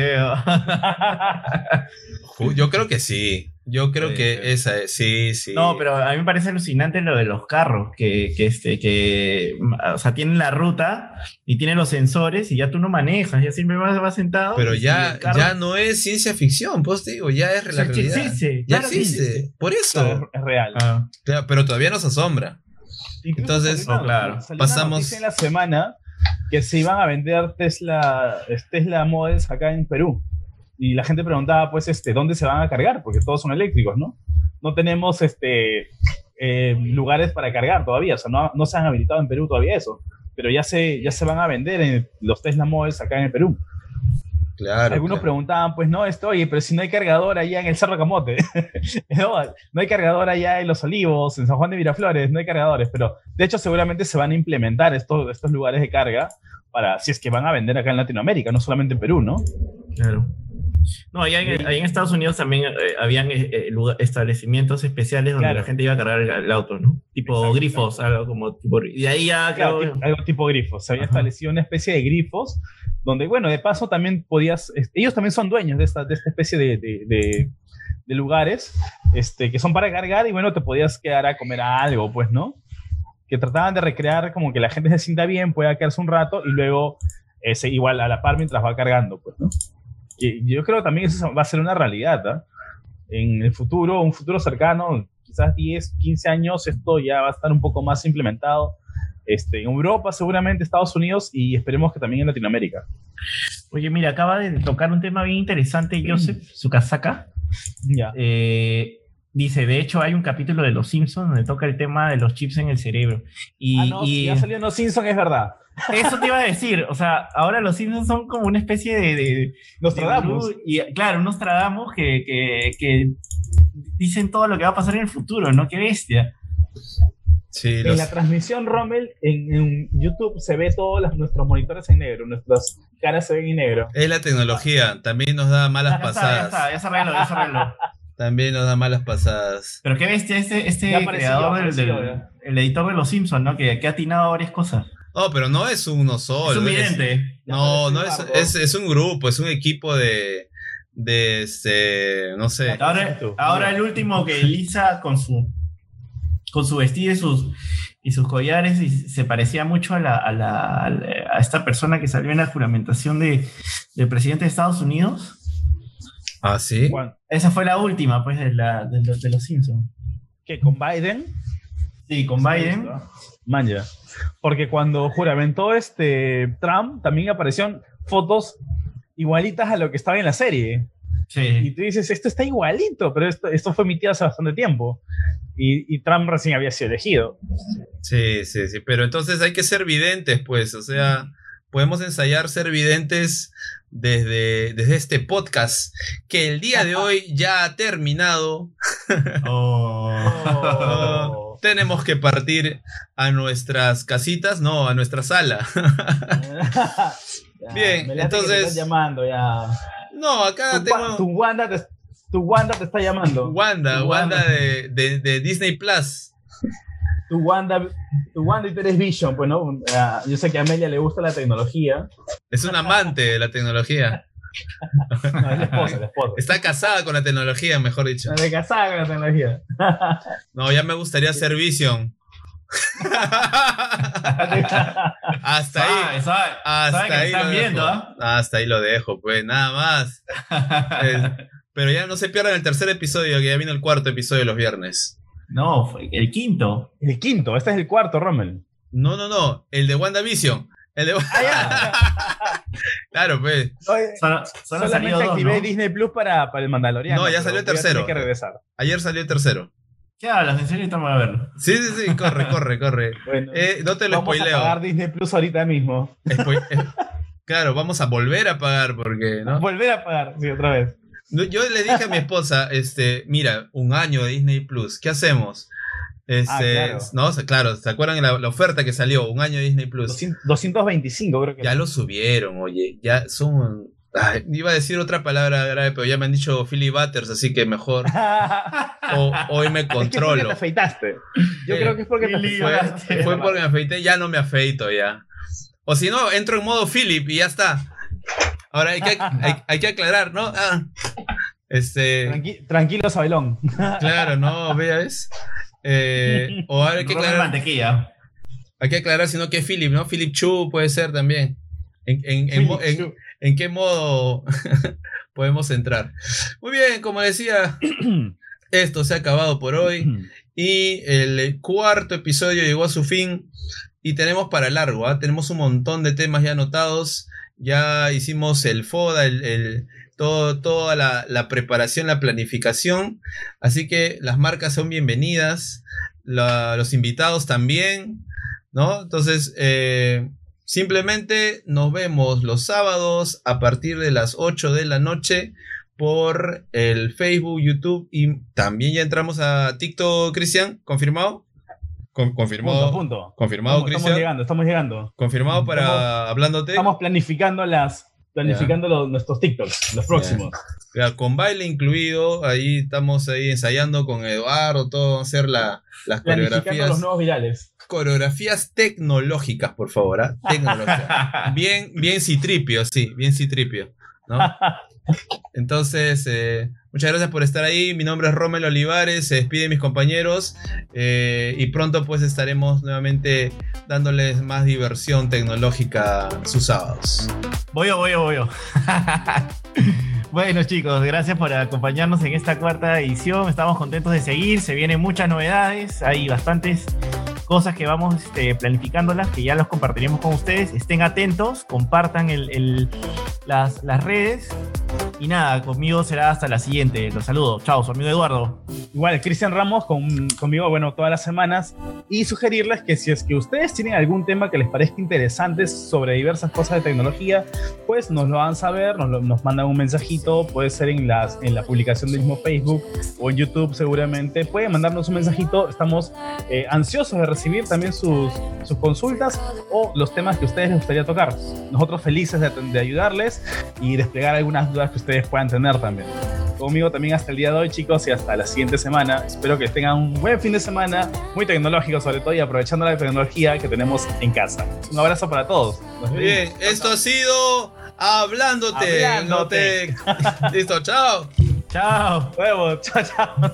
Ju- Yo creo que sí. Yo creo que esa es, sí, sí. No, pero a mí me parece alucinante lo de los carros, que, que, este, que, o sea, tienen la ruta y tienen los sensores y ya tú no manejas, ya siempre vas, vas sentado. Pero ya, carro- ya no es ciencia ficción, pues te digo, ya es O sea, realidad. existe, ya claro existe. Por eso. Claro, es real. Ah, Claro, pero todavía nos asombra. Incluso Entonces, salió claro, pasamos- en la semana que se iban a vender Tesla, Tesla Models acá en Perú. Y la gente preguntaba, pues, este, ¿dónde se van a cargar? Porque todos son eléctricos, ¿no? No tenemos este, eh, lugares para cargar todavía, o sea, no, no se han habilitado en Perú todavía eso. Pero ya se, ya se van a vender en los Tesla Models acá en el Perú. Claro. Algunos claro. preguntaban, pues no, esto, oye, pero si no hay cargador allá en el Cerro Camote, no, no hay cargador allá en Los Olivos, en San Juan de Miraflores, no hay cargadores, pero de hecho seguramente se van a implementar estos, estos lugares de carga para, si es que van a vender acá en Latinoamérica, no solamente en Perú, ¿no? claro. No, allá en, Estados Unidos también eh, habían eh, eh, lugar- establecimientos especiales donde Claro. la gente iba a cargar el, el auto, ¿no? Tipo Exacto, grifos, algo como tipo. Y de ahí ya Claro, tipo- algo tipo grifos. Se había Ajá. establecido una especie de grifos donde, bueno, de paso también podías, este, ellos también son dueños de esta, de esta especie de, de- de- de lugares este, que son para cargar y, bueno, te podías quedar a comer algo, pues, ¿no? Que trataban de recrear como que la gente se sienta bien, pueda quedarse un rato y luego ese, igual a la par mientras va cargando, pues, ¿no? Yo creo que también eso va a ser una realidad, ¿ah? En el futuro, un futuro cercano, quizás 10, 15 años, esto ya va a estar un poco más implementado este, en Europa, seguramente Estados Unidos y esperemos que también en Latinoamérica. Oye, mira, acaba de tocar un tema bien interesante, Joseph Sukasaka. Ya. Eh, dice, de hecho, hay un capítulo de Los Simpsons donde toca el tema de los chips en el cerebro. Y, ah, no, y si ya salió en Los Simpsons, es verdad. eso te iba a decir, o sea, ahora los Simpsons son como una especie de... de Nos de Y, claro, unos tradamos que, que, que dicen todo lo que va a pasar en el futuro, ¿no? Qué bestia. Sí, En los- la transmisión, Rommel, en, en YouTube se ve todos los- nuestros monitores en negro, nuestras caras se ven en negro. es la tecnología, también nos da malas Ya está, ya pasadas. está, ya ya. También nos da malas pasadas. Pero qué bestia este, este Ya apareció, creador del, apareció, del- ya. el editor de Los Simpsons, ¿no? Que, que ha atinado a varias cosas. No, pero no es uno solo. es un vidente. No, no es, es, es un grupo, es un equipo de, de este, no sé. Ahora, el último que Lisa con su con su vestido y sus y sus collares y se parecía mucho a la, a, la- a la- a esta persona que salió en la juramentación de, del presidente de Estados Unidos. Ah, sí. Esa fue la última, pues, de, la, de, los- de los Simpsons. ¿Qué? ¿Con Biden? Sí, con Biden. Manja. Porque cuando juramentó este Trump, también aparecieron fotos igualitas a lo que estaba en la serie. Y Sí. tú dices, esto está igualito, pero esto, esto fue emitido hace bastante tiempo. Y, y Trump recién había sido elegido. Sí, sí, sí. Pero entonces hay que ser videntes, pues. O sea, podemos ensayar ser videntes desde, desde este podcast, que el día de hoy ya ha terminado. Oh. Tenemos que partir a nuestras casitas, no, a nuestra sala. Ya, Bien, que te entonces- están llamando ya. No, acá Tu, tengo tu Wanda te, tu Wanda te está llamando. Wanda, Wanda Wanda. de, de- de Disney Plus. Tu Wanda, tu Wanda y tú eres Vision, pues no. Ah, yo sé que a Amelia le gusta la tecnología. Es un amante de la tecnología. No, es la esposa, la esposa. Está casada con la tecnología, mejor dicho. La de casada con la tecnología. No, ya me gustaría ser Vision. Hasta ahí. Sabe, sabe, Hasta sabe ahí. están lo viendo, dejo. ¿ah? Hasta ahí lo dejo, pues nada más. Pero ya no se pierdan el tercer episodio, que ya viene el cuarto episodio los viernes. No, fue el quinto. El quinto, este es el cuarto, Rommel. No, no, no, el de WandaVision. El de... claro, pues. Oye, Solo, solo salió solamente dos, activé ¿no? Disney Plus para, para el Mandaloriano. No, ya salió el a tercero. que regresar. Ayer salió el tercero. ¿Qué hablas? ¿En serio estamos a verlo? Sí, sí, sí, corre, corre, corre. Bueno, Eh, no te lo vamos a spoileo. pagar Disney Plus ahorita mismo. Spoil- eh, claro, vamos a volver a pagar porque, ¿no? Volver a pagar, sí, otra vez. Yo le dije a mi esposa, este, mira, un año de Disney Plus, ¿qué hacemos? Este, Ah, claro. no, claro, ¿se acuerdan la, la oferta que salió? Un año de Disney Plus. 200 225 creo que. Ya lo subieron, oye, ya son... ay, iba a decir otra palabra grave, pero ya me han dicho Philly Butters, así que mejor o- hoy me Es que controlo. te afeitaste. Yo Eh, creo que es porque te afeitaste. Fue, fue porque me afeité, ya no me afeito ya. O si no, entro en modo Philip y ya está. Ahora hay que, hay, hay que aclarar, ¿no? Ah, Este, Tranqui- tranquilo, Sabelón. claro, no, ¿ves? Eh, o hay que aclarar, mantequilla. hay que aclarar, sino que es Philip, ¿no? Philip Chu puede ser también. ¿En, en, en en- en qué modo podemos entrar? Muy bien, como decía, esto se ha acabado por hoy. Y el cuarto episodio llegó a su fin. Y tenemos para largo, ¿ah? tenemos un montón de temas ya anotados. Ya hicimos el FODA, el, todo, toda la, preparación, la planificación. Así que las marcas son bienvenidas. los invitados también. ¿No? Entonces, eh, simplemente nos vemos los sábados a partir de las 8 de la noche por el Facebook, YouTube y también ya entramos a TikTok, Cristian, ¿confirmado? Con- confirmado. Punto, punto. Confirmado, Estamos, estamos llegando, estamos llegando. Confirmado para Estamos- hablándote. Estamos planificando las planificando los- nuestros TikToks, los próximos. Con baile incluido, ahí estamos ahí ensayando con Eduardo, todo, hacer la, las coreografías. los nuevos virales. Coreografías tecnológicas, por favor. Tecnológicas. bien, bien citripio, sí, bien citripio, ¿no? Entonces, eh, muchas gracias por estar ahí. Mi nombre es Romel Olivares, se despiden mis compañeros eh, y pronto pues estaremos nuevamente dándoles más diversión tecnológica sus sábados. Voy voy voy bueno, chicos, gracias por acompañarnos en esta cuarta edición. Estamos contentos de seguir. Se vienen muchas novedades. Hay bastantes cosas que vamos este, planificándolas que ya los compartiremos con ustedes. Estén atentos, compartan el- las, redes. Y nada, conmigo será hasta la siguiente. Los saludo. Chao, su amigo Eduardo. Igual, Cristian Ramos con- conmigo, bueno, todas las semanas. Y sugerirles que si es que ustedes tienen algún tema que les parezca interesante sobre diversas cosas de tecnología, pues nos lo hagan saber, nos, lo- nos mandan un mensajito, puede ser en, las, en la publicación del mismo Facebook o en YouTube seguramente. Pueden mandarnos un mensajito, estamos eh, ansiosos de recibir también sus, sus consultas o los temas que ustedes les gustaría tocar. Nosotros felices de, de ayudarles y desplegar algunas dudas que ustedes puedan tener también conmigo también hasta el día de hoy, chicos, y hasta la siguiente semana. Espero que tengan un buen fin de semana, muy tecnológico sobre todo, y aprovechando la tecnología que tenemos en casa. Un abrazo para todos. Nos Muy vemos. bien, esto ha sido Hablándote. Hablándote. Listo, chao. Chao. Vemos. Chao, chao.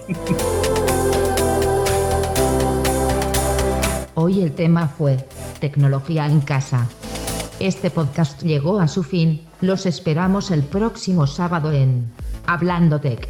Hoy el tema fue Tecnología en casa. Este podcast llegó a su fin, los esperamos el próximo sábado en Hablando Tech.